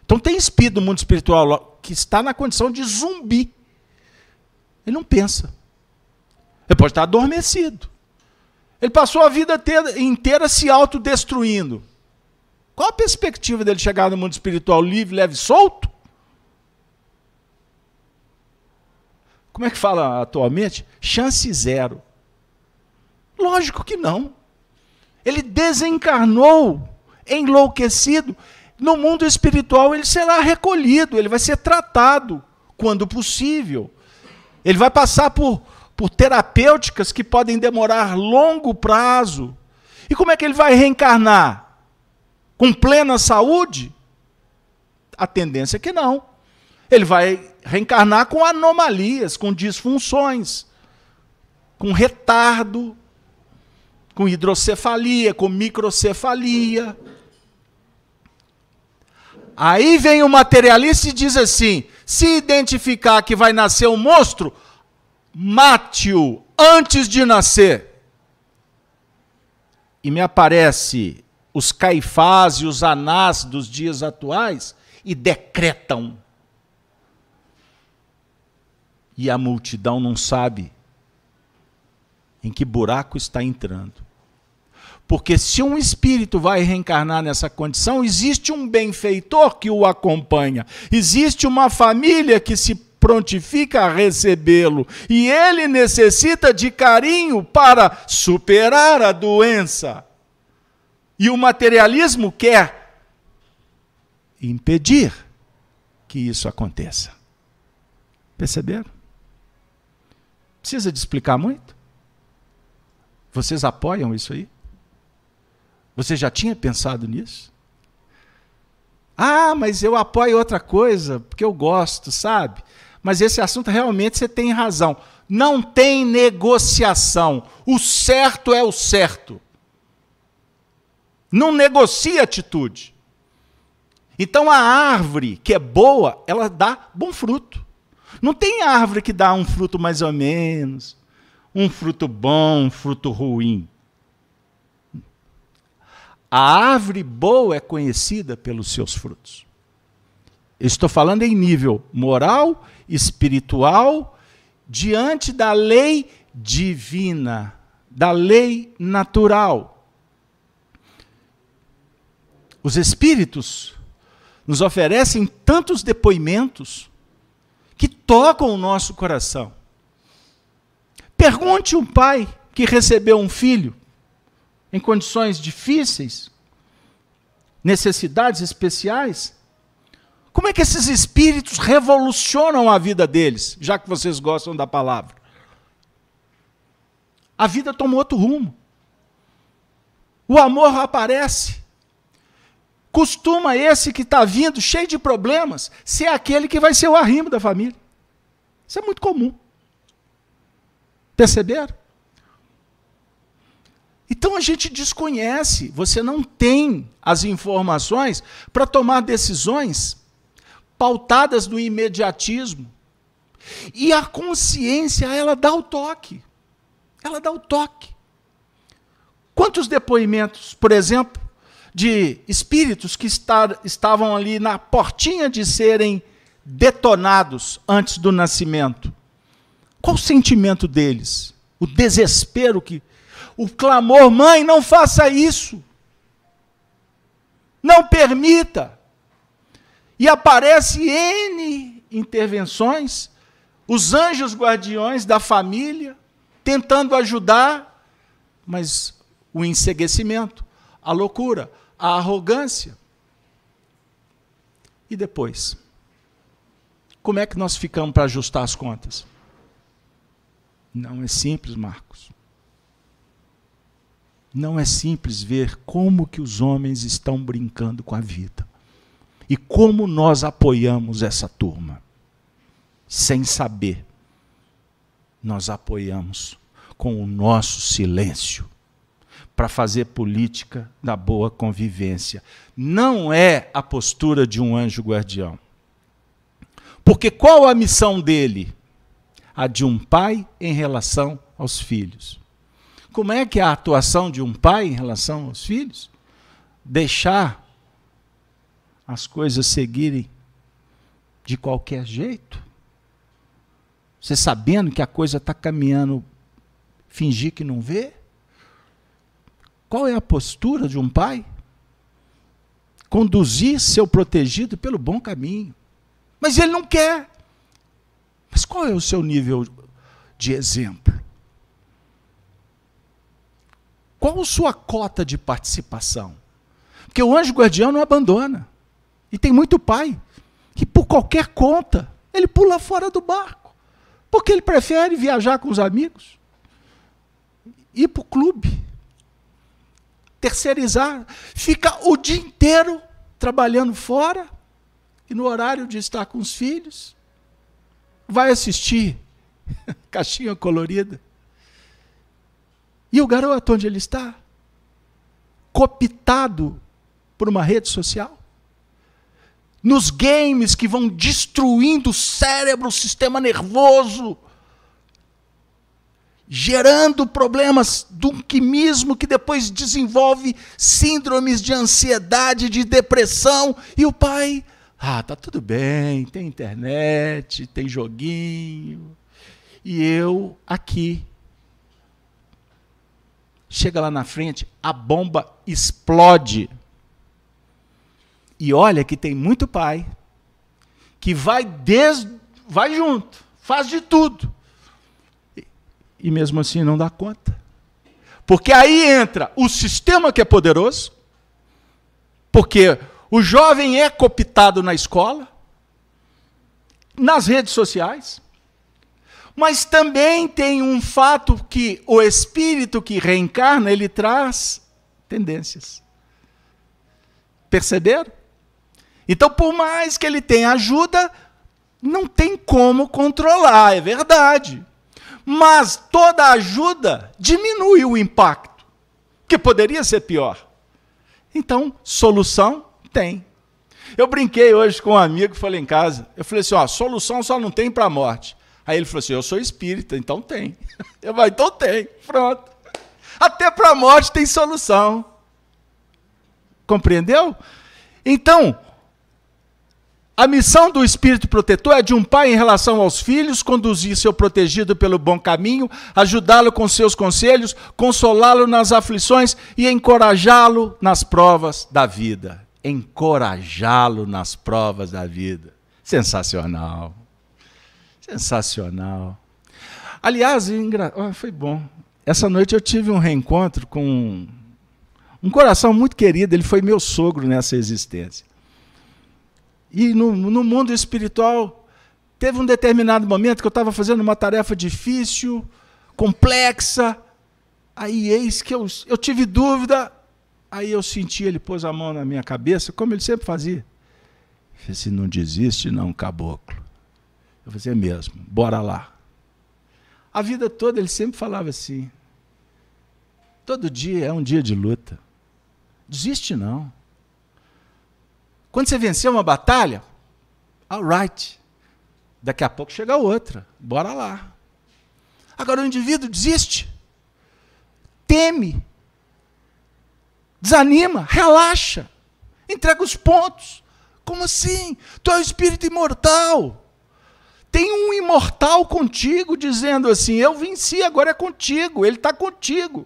Então tem espírito no mundo espiritual que está na condição de zumbi. Ele não pensa. Ele pode estar adormecido. Ele passou a vida inteira se autodestruindo. Qual a perspectiva dele chegar no mundo espiritual livre, leve solto? Como é que fala atualmente? Chance zero. Lógico que não. Ele desencarnou enlouquecido, no mundo espiritual ele será recolhido, ele vai ser tratado quando possível. Ele vai passar por, por terapêuticas que podem demorar longo prazo. E como é que ele vai reencarnar? Com plena saúde? A tendência é que não. Ele vai reencarnar com anomalias, com disfunções, com retardo, com hidrocefalia, com microcefalia. Aí vem o materialista e diz assim: se identificar que vai nascer um monstro, mate-o antes de nascer. E me aparece os caifás e os anás dos dias atuais e decretam. E a multidão não sabe em que buraco está entrando. Porque se um espírito vai reencarnar nessa condição, existe um benfeitor que o acompanha, existe uma família que se prontifica a recebê-lo, e ele necessita de carinho para superar a doença. E o materialismo quer impedir que isso aconteça. Perceberam? Precisa de explicar muito? Vocês apoiam isso aí? Você já tinha pensado nisso? Ah, mas eu apoio outra coisa, porque eu gosto, sabe? Mas esse assunto realmente você tem razão. Não tem negociação. O certo é o certo. Não negocia atitude. Então a árvore que é boa, ela dá bom fruto. Não tem árvore que dá um fruto mais ou menos, um fruto bom, um fruto ruim. A árvore boa é conhecida pelos seus frutos. estou falando em nível moral, espiritual, diante da lei divina, da lei natural. Os espíritos nos oferecem tantos depoimentos que tocam o nosso coração. Pergunte um pai que recebeu um filho em condições difíceis, necessidades especiais, como é que esses espíritos revolucionam a vida deles, já que vocês gostam da palavra? A vida toma outro rumo. O amor aparece. Costuma esse que está vindo cheio de problemas ser aquele que vai ser o arrimo da família. Isso é muito comum. Perceberam? Então a gente desconhece, você não tem as informações para tomar decisões pautadas no imediatismo. E a consciência, ela dá o toque. Ela dá o toque. Quantos depoimentos, por exemplo, de espíritos que estar, estavam ali na portinha de serem detonados antes do nascimento? Qual o sentimento deles? O desespero que o clamor: mãe, não faça isso. Não permita. E aparece N intervenções, os anjos guardiões da família, tentando ajudar, mas o enseguecimento, a loucura, a arrogância. E depois? Como é que nós ficamos para ajustar as contas? Não é simples, Marcos. Não é simples ver como que os homens estão brincando com a vida. E como nós apoiamos essa turma. Sem saber. Nós apoiamos com o nosso silêncio para fazer política da boa convivência. Não é a postura de um anjo guardião. Porque qual a missão dele? A de um pai em relação aos filhos. Como é que é a atuação de um pai em relação aos filhos? Deixar as coisas seguirem de qualquer jeito? Você sabendo que a coisa está caminhando, fingir que não vê? Qual é a postura de um pai? Conduzir seu protegido pelo bom caminho. Mas ele não quer. Mas qual é o seu nível de exemplo? Qual sua cota de participação? Porque o anjo guardião não abandona. E tem muito pai que, por qualquer conta, ele pula fora do barco. Porque ele prefere viajar com os amigos, ir para o clube, terceirizar, fica o dia inteiro trabalhando fora e no horário de estar com os filhos, vai assistir <laughs> caixinha colorida. E o garoto, onde ele está? Copitado por uma rede social. Nos games que vão destruindo o cérebro, o sistema nervoso, gerando problemas do quimismo que depois desenvolve síndromes de ansiedade, de depressão, e o pai, ah, tá tudo bem, tem internet, tem joguinho. E eu aqui chega lá na frente, a bomba explode. E olha que tem muito pai que vai desde vai junto, faz de tudo. E, mesmo assim não dá conta. Porque aí entra o sistema que é poderoso, porque o jovem é cooptado na escola, nas redes sociais, mas também tem um fato que o espírito que reencarna, ele traz tendências. Perceberam? Então, por mais que ele tenha ajuda, não tem como controlar, é verdade. Mas toda ajuda diminui o impacto, que poderia ser pior. Então, solução tem. Eu brinquei hoje com um amigo, falei em casa, eu falei assim, ó, solução só não tem para a morte. Aí ele falou assim: Eu sou espírita, então tem. <laughs> Eu falei: Então tem, pronto. Até para a morte tem solução. Compreendeu? Então, a missão do espírito protetor é de um pai em relação aos filhos, conduzir seu protegido pelo bom caminho, ajudá-lo com seus conselhos, consolá-lo nas aflições e encorajá-lo nas provas da vida. Encorajá-lo nas provas da vida. Sensacional. Sensacional. Aliás, oh, foi bom. Essa noite eu tive um reencontro com um coração muito querido, ele foi meu sogro nessa existência. E no, no mundo espiritual, teve um determinado momento que eu estava fazendo uma tarefa difícil, complexa. Aí, eis que eu, eu tive dúvida. Aí eu senti, ele pôs a mão na minha cabeça, como ele sempre fazia. Ele disse: Não desiste, não, caboclo. Eu falei, é mesmo, bora lá. A vida toda ele sempre falava assim. Todo dia é um dia de luta. Desiste não. Quando você venceu uma batalha, alright. Daqui a pouco chega outra. Bora lá. Agora o indivíduo desiste. Teme. Desanima, relaxa. Entrega os pontos. Como assim? Tu é o espírito imortal. Tem um imortal contigo dizendo assim: Eu venci, agora é contigo. Ele está contigo.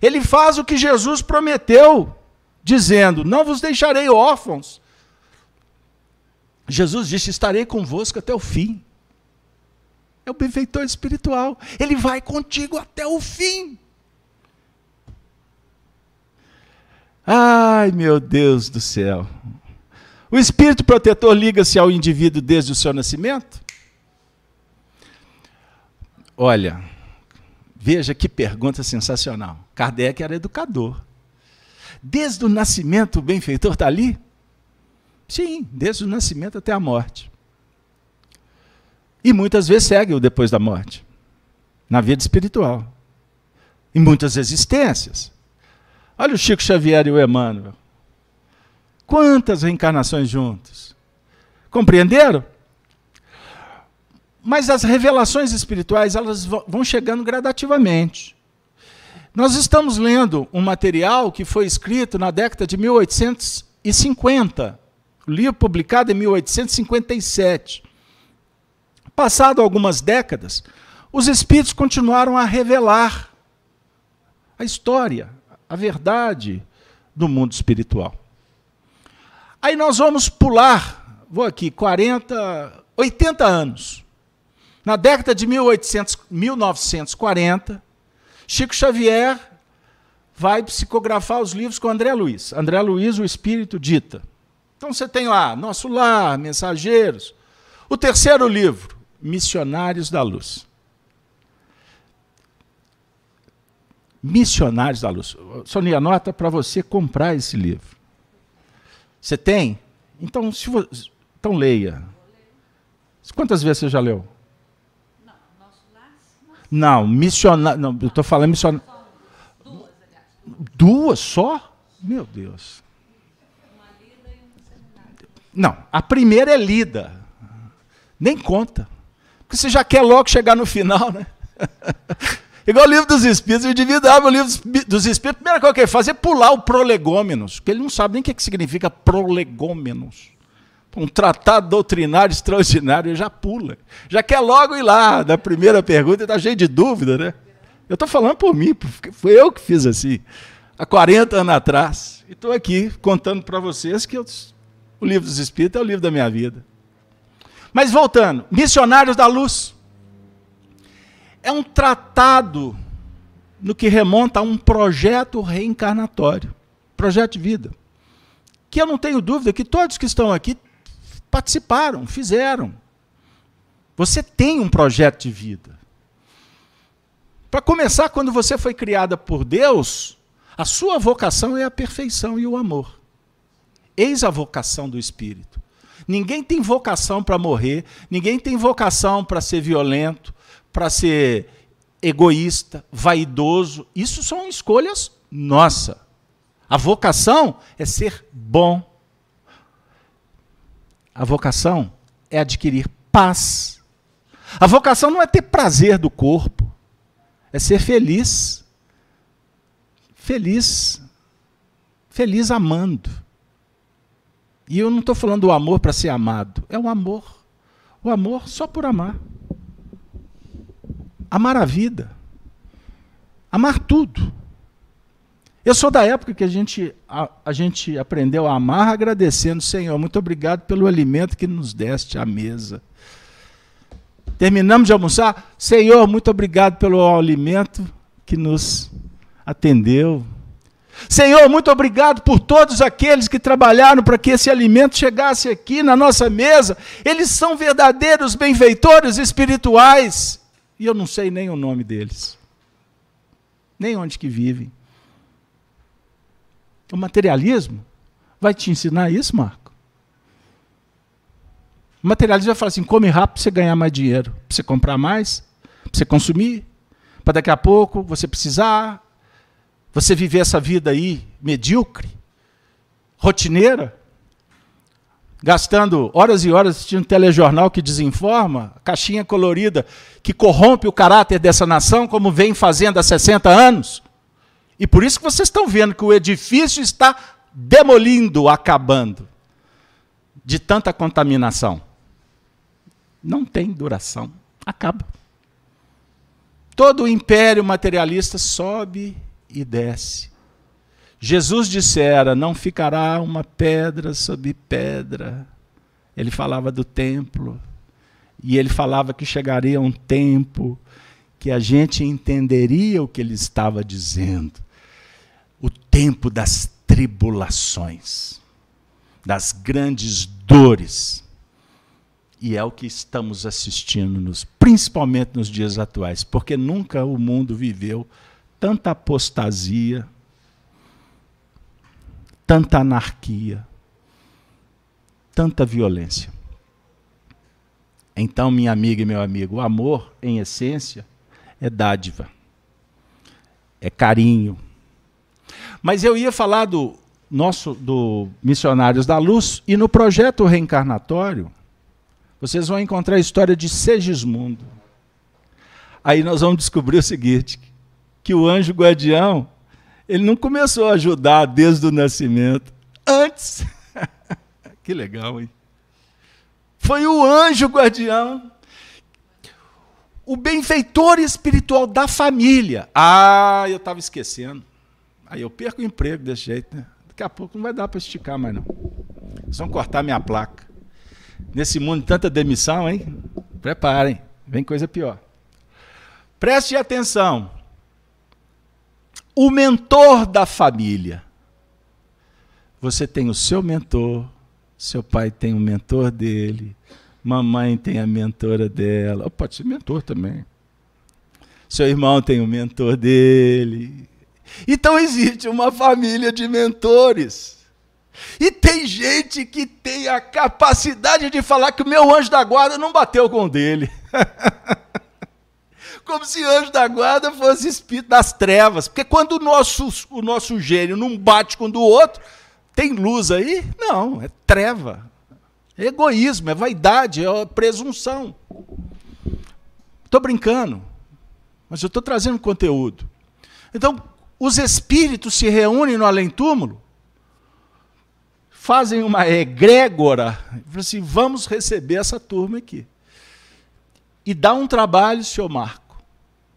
Ele faz o que Jesus prometeu. dizendo: Não vos deixarei órfãos. Jesus disse: Estarei convosco até o fim. É o benfeitor espiritual. Ele vai contigo até o fim. Ai, meu Deus do céu. O espírito protetor liga-se ao indivíduo desde o seu nascimento? Olha, veja que pergunta sensacional. Kardec era educador. Desde o nascimento o benfeitor está ali? Sim, desde o nascimento até a morte. E muitas vezes segue-o depois da morte, na vida espiritual. Em muitas existências. Olha o Chico Xavier e o Emmanuel. Quantas reencarnações juntos? Compreenderam? Mas as revelações espirituais, elas vão chegando gradativamente. Nós estamos lendo um material que foi escrito na década de 1850, livro publicado em 1857. Passado algumas décadas, os espíritos continuaram a revelar a história, a verdade do mundo espiritual. Aí nós vamos pular, vou aqui, 40, 80 anos. Na década de 1800, 1940, Chico Xavier vai psicografar os livros com André Luiz. André Luiz, o Espírito Dita. Então você tem lá Nosso Lar, Mensageiros. O terceiro livro, Missionários da Luz. Missionários da Luz. Sonia, anota para você comprar esse livro. Você tem? Então, se você, então leia. Quantas vezes você já leu? Não, missionário. Não, eu estou falando missionário. Duas, Duas só? Meu Deus. Não, a primeira é lida. Nem conta. Porque você já quer logo chegar no final, né? <laughs> Igual o livro dos Espíritos, indivíduo abre o livro dos Espíritos, a primeira coisa que ele faz é pular o prolegômenos, porque ele não sabe nem o que significa prolegômenos um tratado doutrinário extraordinário, já pula. Já quer logo ir lá na primeira pergunta está cheio de dúvida, né? Eu estou falando por mim, porque foi eu que fiz assim, há 40 anos atrás. E estou aqui contando para vocês que eu, o livro dos Espíritos é o livro da minha vida. Mas voltando, Missionários da Luz. É um tratado no que remonta a um projeto reencarnatório, projeto de vida. Que eu não tenho dúvida que todos que estão aqui participaram, fizeram. Você tem um projeto de vida. Para começar, quando você foi criada por Deus, a sua vocação é a perfeição e o amor. Eis a vocação do Espírito. Ninguém tem vocação para morrer, ninguém tem vocação para ser violento, para ser egoísta, vaidoso. Isso são escolhas nossas. A vocação é ser bom, a vocação é adquirir paz. A vocação não é ter prazer do corpo, é ser feliz. Feliz. Feliz amando. E eu não estou falando do amor para ser amado, é o amor. O amor só por amar. Amar a vida. Amar tudo. Eu sou da época que a gente, a, a, gente aprendeu a amar agradecendo, Senhor, muito obrigado pelo alimento que nos deste à mesa. Terminamos de almoçar, Senhor, muito obrigado pelo alimento que nos atendeu. Senhor, muito obrigado por todos aqueles que trabalharam para que esse alimento chegasse aqui na nossa mesa. Eles são verdadeiros benfeitores espirituais. E eu não sei nem o nome deles, nem onde que vivem. O materialismo vai te ensinar isso, Marco? O materialismo vai falar assim: come rápido para você ganhar mais dinheiro, para você comprar mais, para você consumir, para daqui a pouco você precisar, você viver essa vida aí medíocre, rotineira, gastando horas e horas assistindo telejornal que desinforma, caixinha colorida que corrompe o caráter dessa nação, como vem fazendo há 60 anos. E por isso que vocês estão vendo que o edifício está demolindo, acabando, de tanta contaminação. Não tem duração, acaba. Todo o império materialista sobe e desce. Jesus dissera: Não ficará uma pedra sobre pedra. Ele falava do templo. E ele falava que chegaria um tempo que a gente entenderia o que ele estava dizendo. Tempo das tribulações, das grandes dores. E é o que estamos assistindo, nos, principalmente nos dias atuais, porque nunca o mundo viveu tanta apostasia, tanta anarquia, tanta violência. Então, minha amiga e meu amigo, o amor, em essência, é dádiva, é carinho. Mas eu ia falar do nosso do Missionários da Luz e no projeto reencarnatório, vocês vão encontrar a história de Segismundo. Aí nós vamos descobrir o seguinte, que o anjo guardião ele não começou a ajudar desde o nascimento. Antes. <laughs> que legal, hein? Foi o anjo guardião. O benfeitor espiritual da família. Ah, eu estava esquecendo. Aí eu perco o emprego desse jeito, né? Daqui a pouco não vai dar para esticar mais, não. Eles vão cortar minha placa. Nesse mundo de tanta demissão, hein? Preparem, vem coisa pior. Preste atenção o mentor da família. Você tem o seu mentor, seu pai tem o mentor dele, mamãe tem a mentora dela, pode ser mentor também. Seu irmão tem o mentor dele. Então existe uma família de mentores. E tem gente que tem a capacidade de falar que o meu anjo da guarda não bateu com o dele. <laughs> como se anjo da guarda fosse espírito das trevas. Porque quando o nosso, o nosso gênio não bate com o do outro, tem luz aí? Não, é treva. É egoísmo, é vaidade, é presunção. Estou brincando, mas eu estou trazendo conteúdo. Então, os espíritos se reúnem no além-túmulo, fazem uma egrégora, assim, vamos receber essa turma aqui. E dá um trabalho, senhor Marco.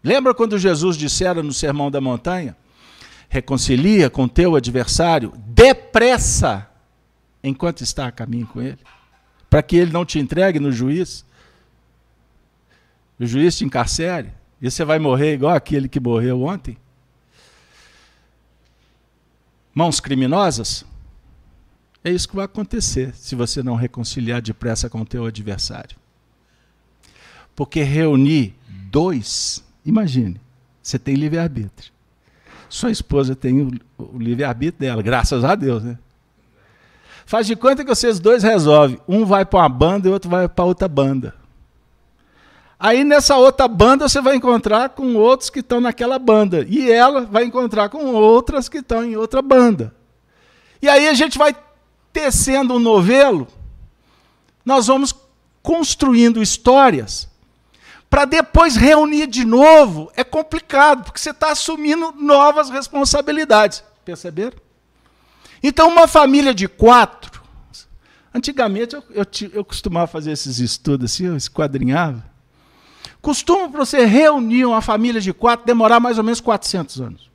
Lembra quando Jesus dissera no Sermão da Montanha? Reconcilia com teu adversário depressa, enquanto está a caminho com ele, para que ele não te entregue no juiz. O juiz te encarcere e você vai morrer igual aquele que morreu ontem. Mãos criminosas? É isso que vai acontecer se você não reconciliar depressa com o teu adversário. Porque reunir dois Imagine, você tem livre-arbítrio. Sua esposa tem o, o livre-arbítrio dela, graças a Deus, né? Faz de conta que vocês dois resolvem. Um vai para uma banda e o outro vai para outra banda. Aí nessa outra banda você vai encontrar com outros que estão naquela banda. E ela vai encontrar com outras que estão em outra banda. E aí a gente vai tecendo um novelo, nós vamos construindo histórias para depois reunir de novo é complicado, porque você está assumindo novas responsabilidades. Perceberam? Então, uma família de quatro. Antigamente eu, eu, eu costumava fazer esses estudos assim, eu esquadrinhava. Costuma para você reunir uma família de quatro demorar mais ou menos 400 anos.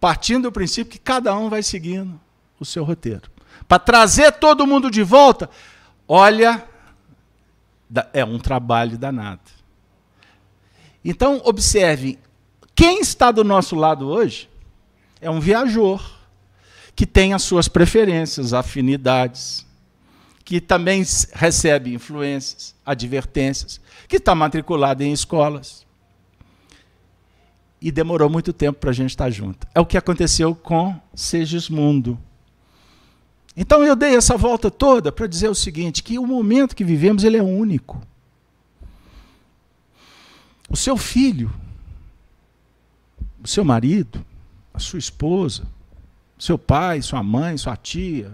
Partindo do princípio que cada um vai seguindo o seu roteiro. Para trazer todo mundo de volta, olha é um trabalho danado. Então, observe: quem está do nosso lado hoje é um viajor, que tem as suas preferências, afinidades, que também recebe influências, advertências, que está matriculado em escolas. E demorou muito tempo para a gente estar junto. É o que aconteceu com Segismundo. Então eu dei essa volta toda para dizer o seguinte, que o momento que vivemos ele é único. O seu filho, o seu marido, a sua esposa, seu pai, sua mãe, sua tia,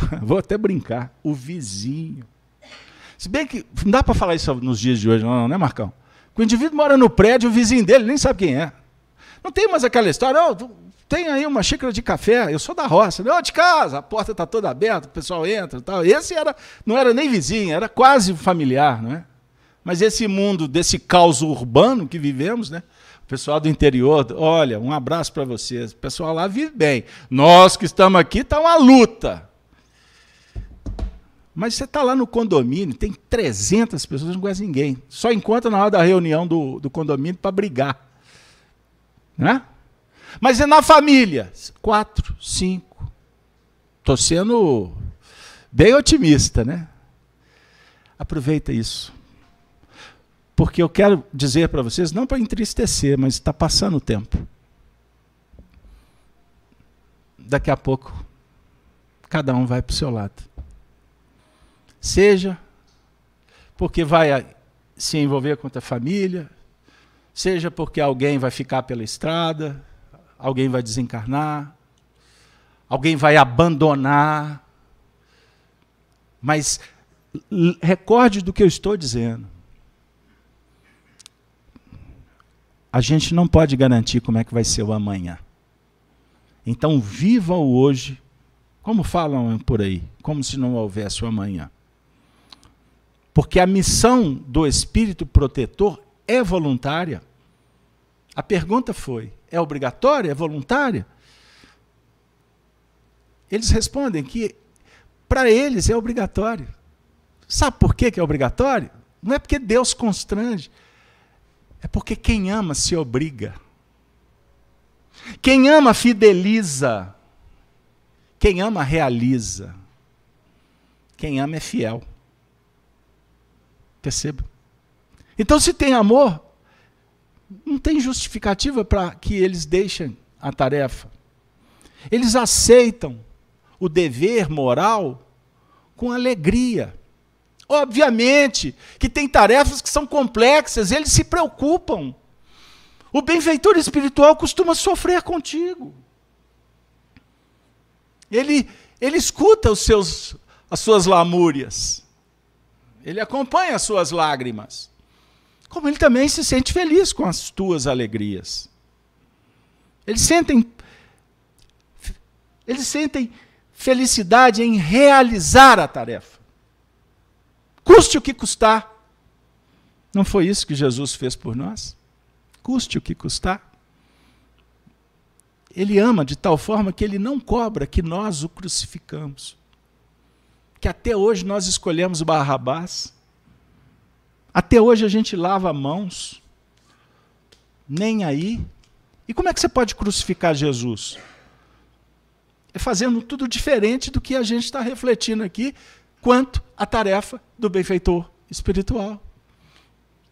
<laughs> vou até brincar, o vizinho. Se bem que não dá para falar isso nos dias de hoje, não, né, Marcão? o indivíduo mora no prédio, o vizinho dele nem sabe quem é. Não tem mais aquela história, oh, tem aí uma xícara de café, eu sou da roça, não, de casa, a porta está toda aberta, o pessoal entra tal. Esse era, não era nem vizinho, era quase familiar, não é? Mas esse mundo desse caos urbano que vivemos, né? pessoal do interior, olha, um abraço para vocês. O pessoal lá vive bem. Nós que estamos aqui, está uma luta. Mas você está lá no condomínio, tem 300 pessoas, não conhece ninguém. Só encontra na hora da reunião do, do condomínio para brigar. Né? Mas é na família. Quatro, cinco. Estou sendo bem otimista, né? Aproveita isso. Porque eu quero dizer para vocês, não para entristecer, mas está passando o tempo. Daqui a pouco, cada um vai para o seu lado. Seja porque vai se envolver com a família, seja porque alguém vai ficar pela estrada, alguém vai desencarnar, alguém vai abandonar. Mas recorde do que eu estou dizendo. A gente não pode garantir como é que vai ser o amanhã. Então, viva o hoje, como falam por aí, como se não houvesse o amanhã. Porque a missão do espírito protetor é voluntária. A pergunta foi: é obrigatória? É voluntária? Eles respondem que para eles é obrigatório. Sabe por que é obrigatório? Não é porque Deus constrange, é porque quem ama se obriga. Quem ama fideliza. Quem ama realiza. Quem ama é fiel. Perceba? Então, se tem amor, não tem justificativa para que eles deixem a tarefa. Eles aceitam o dever moral com alegria. Obviamente que tem tarefas que são complexas, eles se preocupam. O benfeitor espiritual costuma sofrer contigo. Ele, ele escuta os seus, as suas lamúrias. Ele acompanha as suas lágrimas. Como ele também se sente feliz com as tuas alegrias. Eles sentem eles sentem felicidade em realizar a tarefa. Custe o que custar. Não foi isso que Jesus fez por nós? Custe o que custar. Ele ama de tal forma que ele não cobra que nós o crucificamos que até hoje nós escolhemos Barrabás. Até hoje a gente lava mãos. Nem aí. E como é que você pode crucificar Jesus? É fazendo tudo diferente do que a gente está refletindo aqui quanto à tarefa do benfeitor espiritual.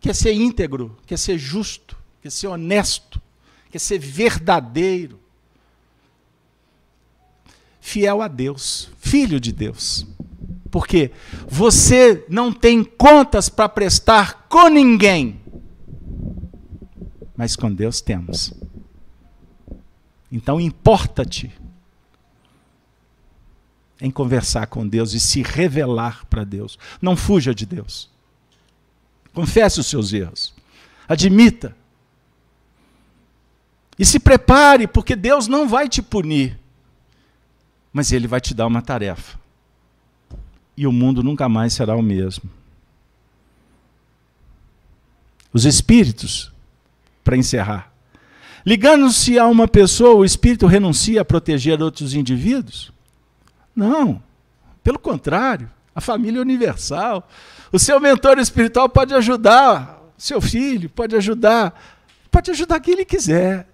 Quer ser íntegro, quer ser justo, quer ser honesto, quer ser verdadeiro. Fiel a Deus, filho de Deus. Porque você não tem contas para prestar com ninguém, mas com Deus temos. Então importa-te em conversar com Deus e se revelar para Deus. Não fuja de Deus. Confesse os seus erros. Admita. E se prepare, porque Deus não vai te punir, mas Ele vai te dar uma tarefa e o mundo nunca mais será o mesmo. Os espíritos, para encerrar, ligando-se a uma pessoa, o espírito renuncia a proteger outros indivíduos? Não, pelo contrário, a família é universal. O seu mentor espiritual pode ajudar seu filho, pode ajudar, pode ajudar quem ele quiser.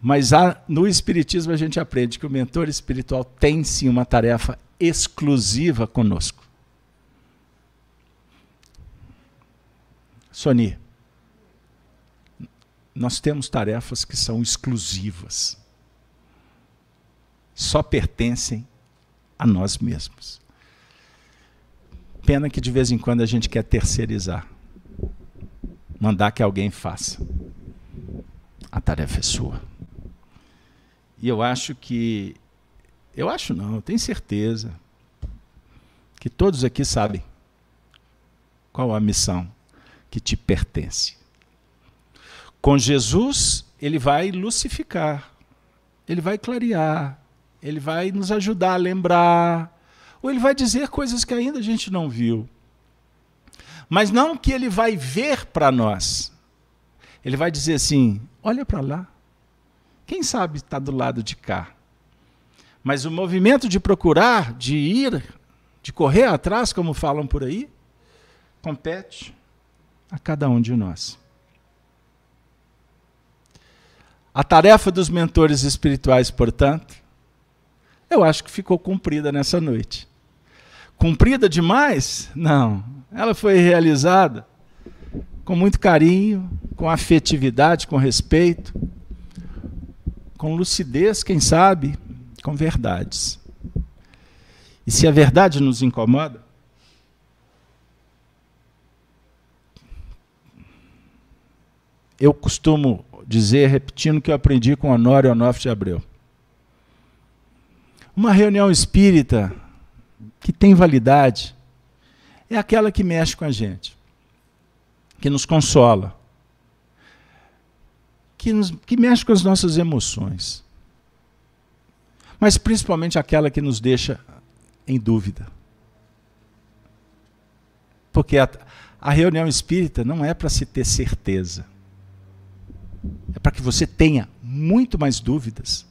Mas há, no Espiritismo a gente aprende que o mentor espiritual tem sim uma tarefa exclusiva conosco. Sony, nós temos tarefas que são exclusivas. Só pertencem a nós mesmos. Pena que de vez em quando a gente quer terceirizar. Mandar que alguém faça. A tarefa é sua. E eu acho que. Eu acho não, eu tenho certeza que todos aqui sabem qual a missão que te pertence. Com Jesus, ele vai lucificar, ele vai clarear, ele vai nos ajudar a lembrar, ou ele vai dizer coisas que ainda a gente não viu. Mas não que ele vai ver para nós, Ele vai dizer assim: olha para lá. Quem sabe está do lado de cá. Mas o movimento de procurar, de ir, de correr atrás, como falam por aí, compete a cada um de nós. A tarefa dos mentores espirituais, portanto, eu acho que ficou cumprida nessa noite. Cumprida demais? Não. Ela foi realizada com muito carinho, com afetividade, com respeito, com lucidez, quem sabe, com verdades. E se a verdade nos incomoda, eu costumo dizer, repetindo o que eu aprendi com Honório Onofre de Abreu. Uma reunião espírita que tem validade é aquela que mexe com a gente, que nos consola, que, nos, que mexe com as nossas emoções, mas principalmente aquela que nos deixa em dúvida. Porque a, a reunião espírita não é para se ter certeza, é para que você tenha muito mais dúvidas.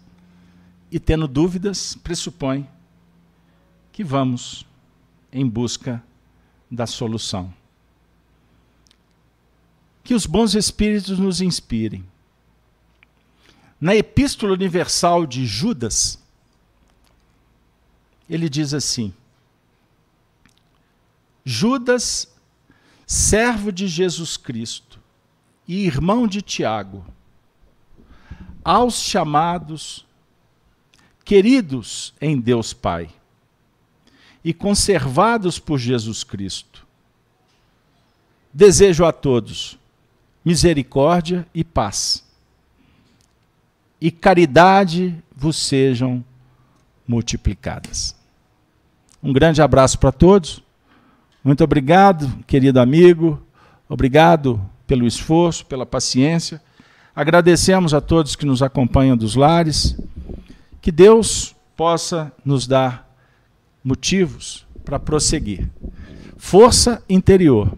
E tendo dúvidas, pressupõe que vamos em busca da solução. Que os bons espíritos nos inspirem. Na Epístola Universal de Judas, ele diz assim: Judas, servo de Jesus Cristo e irmão de Tiago, aos chamados, queridos em Deus Pai e conservados por Jesus Cristo, desejo a todos misericórdia e paz, e caridade vos sejam multiplicadas. Um grande abraço para todos. Muito obrigado, querido amigo. Obrigado pelo esforço, pela paciência. Agradecemos a todos que nos acompanham dos lares. Que Deus possa nos dar motivos para prosseguir. Força interior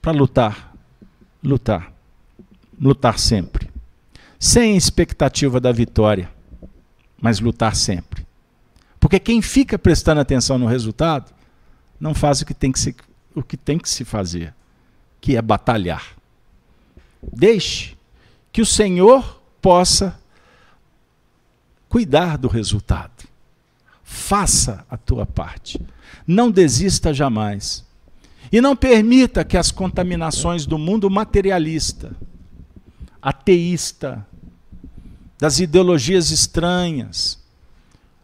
para lutar, lutar, lutar sempre. Sem expectativa da vitória, mas lutar sempre. Porque quem fica prestando atenção no resultado não faz o que tem que se, o que tem que se fazer, que é batalhar. Deixe que o Senhor possa cuidar do resultado. Faça a tua parte. Não desista jamais. E não permita que as contaminações do mundo materialista, ateísta, das ideologias estranhas,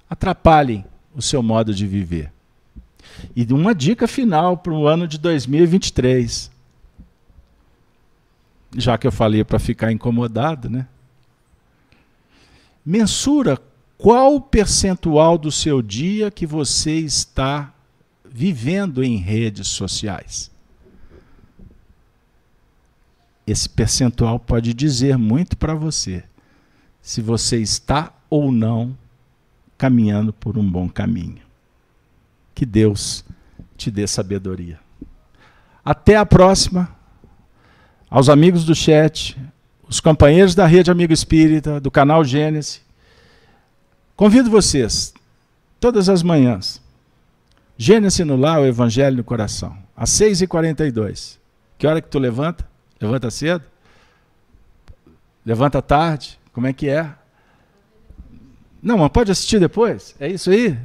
atrapalhem o seu modo de viver. E uma dica final para o ano de 2023. Já que eu falei para ficar incomodado, né? Mensura qual percentual do seu dia que você está vivendo em redes sociais. Esse percentual pode dizer muito para você se você está ou não caminhando por um bom caminho. Que Deus te dê sabedoria. Até a próxima. Aos amigos do chat, os companheiros da Rede Amigo Espírita, do canal Gênesis. Convido vocês, todas as manhãs, Gênesis no lar, o Evangelho no coração, às 6h42. Que hora que tu levanta? Levanta cedo? Levanta tarde? Como é que é? Não, mas pode assistir depois? É isso aí?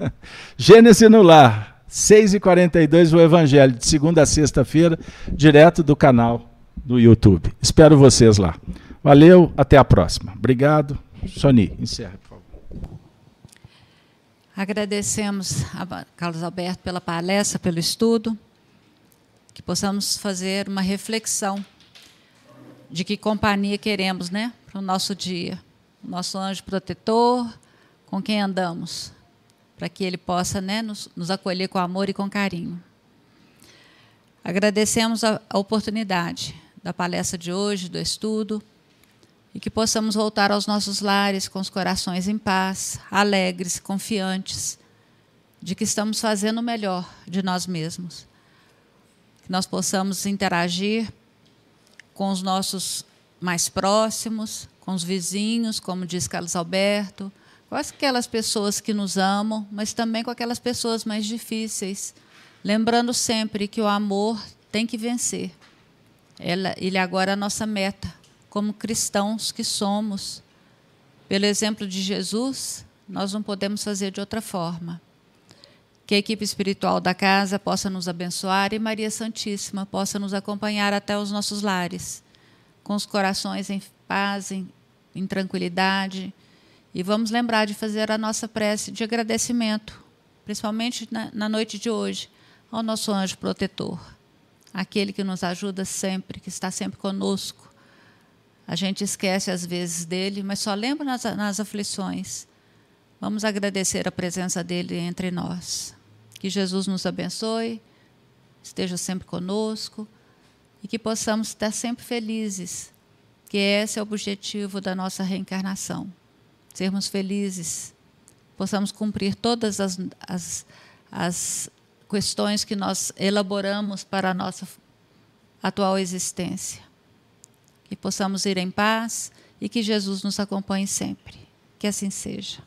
<laughs> Gênesis no lar, 6h42, o Evangelho, de segunda a sexta-feira, direto do canal do YouTube. Espero vocês lá. Valeu, até a próxima. Obrigado. Sony, encerra, por favor. Agradecemos a Carlos Alberto pela palestra, pelo estudo, que possamos fazer uma reflexão de que companhia queremos, né, para o nosso dia nosso anjo protetor, com quem andamos, para que ele possa né, nos, nos, acolher com amor e com carinho. Agradecemos a, a oportunidade da palestra de hoje, do estudo, e que possamos voltar aos nossos lares com os corações em paz, alegres, confiantes de que estamos fazendo o melhor de nós mesmos. Que nós possamos interagir com os nossos mais próximos, com os vizinhos, como diz Carlos Alberto, com aquelas pessoas que nos amam, mas também com aquelas pessoas mais difíceis, lembrando sempre que o amor tem que vencer. Ele agora é a nossa meta, como cristãos que somos. Pelo exemplo de Jesus, nós não podemos fazer de outra forma. Que a equipe espiritual da casa possa nos abençoar e Maria Santíssima possa nos acompanhar até os nossos lares, com os corações em paz, em, em tranquilidade. E vamos lembrar de fazer a nossa prece de agradecimento, principalmente na, na noite de hoje, ao nosso anjo protetor, aquele que nos ajuda sempre, que está sempre conosco. A gente esquece às vezes dele, mas só lembra nas, nas aflições. Vamos agradecer a presença dele entre nós. Que Jesus nos abençoe, esteja sempre conosco e que possamos estar sempre felizes, que esse é o objetivo da nossa reencarnação. Sermos felizes, possamos cumprir todas as, as, as questões que nós elaboramos para a nossa atual existência. Que possamos ir em paz e que Jesus nos acompanhe sempre. Que assim seja.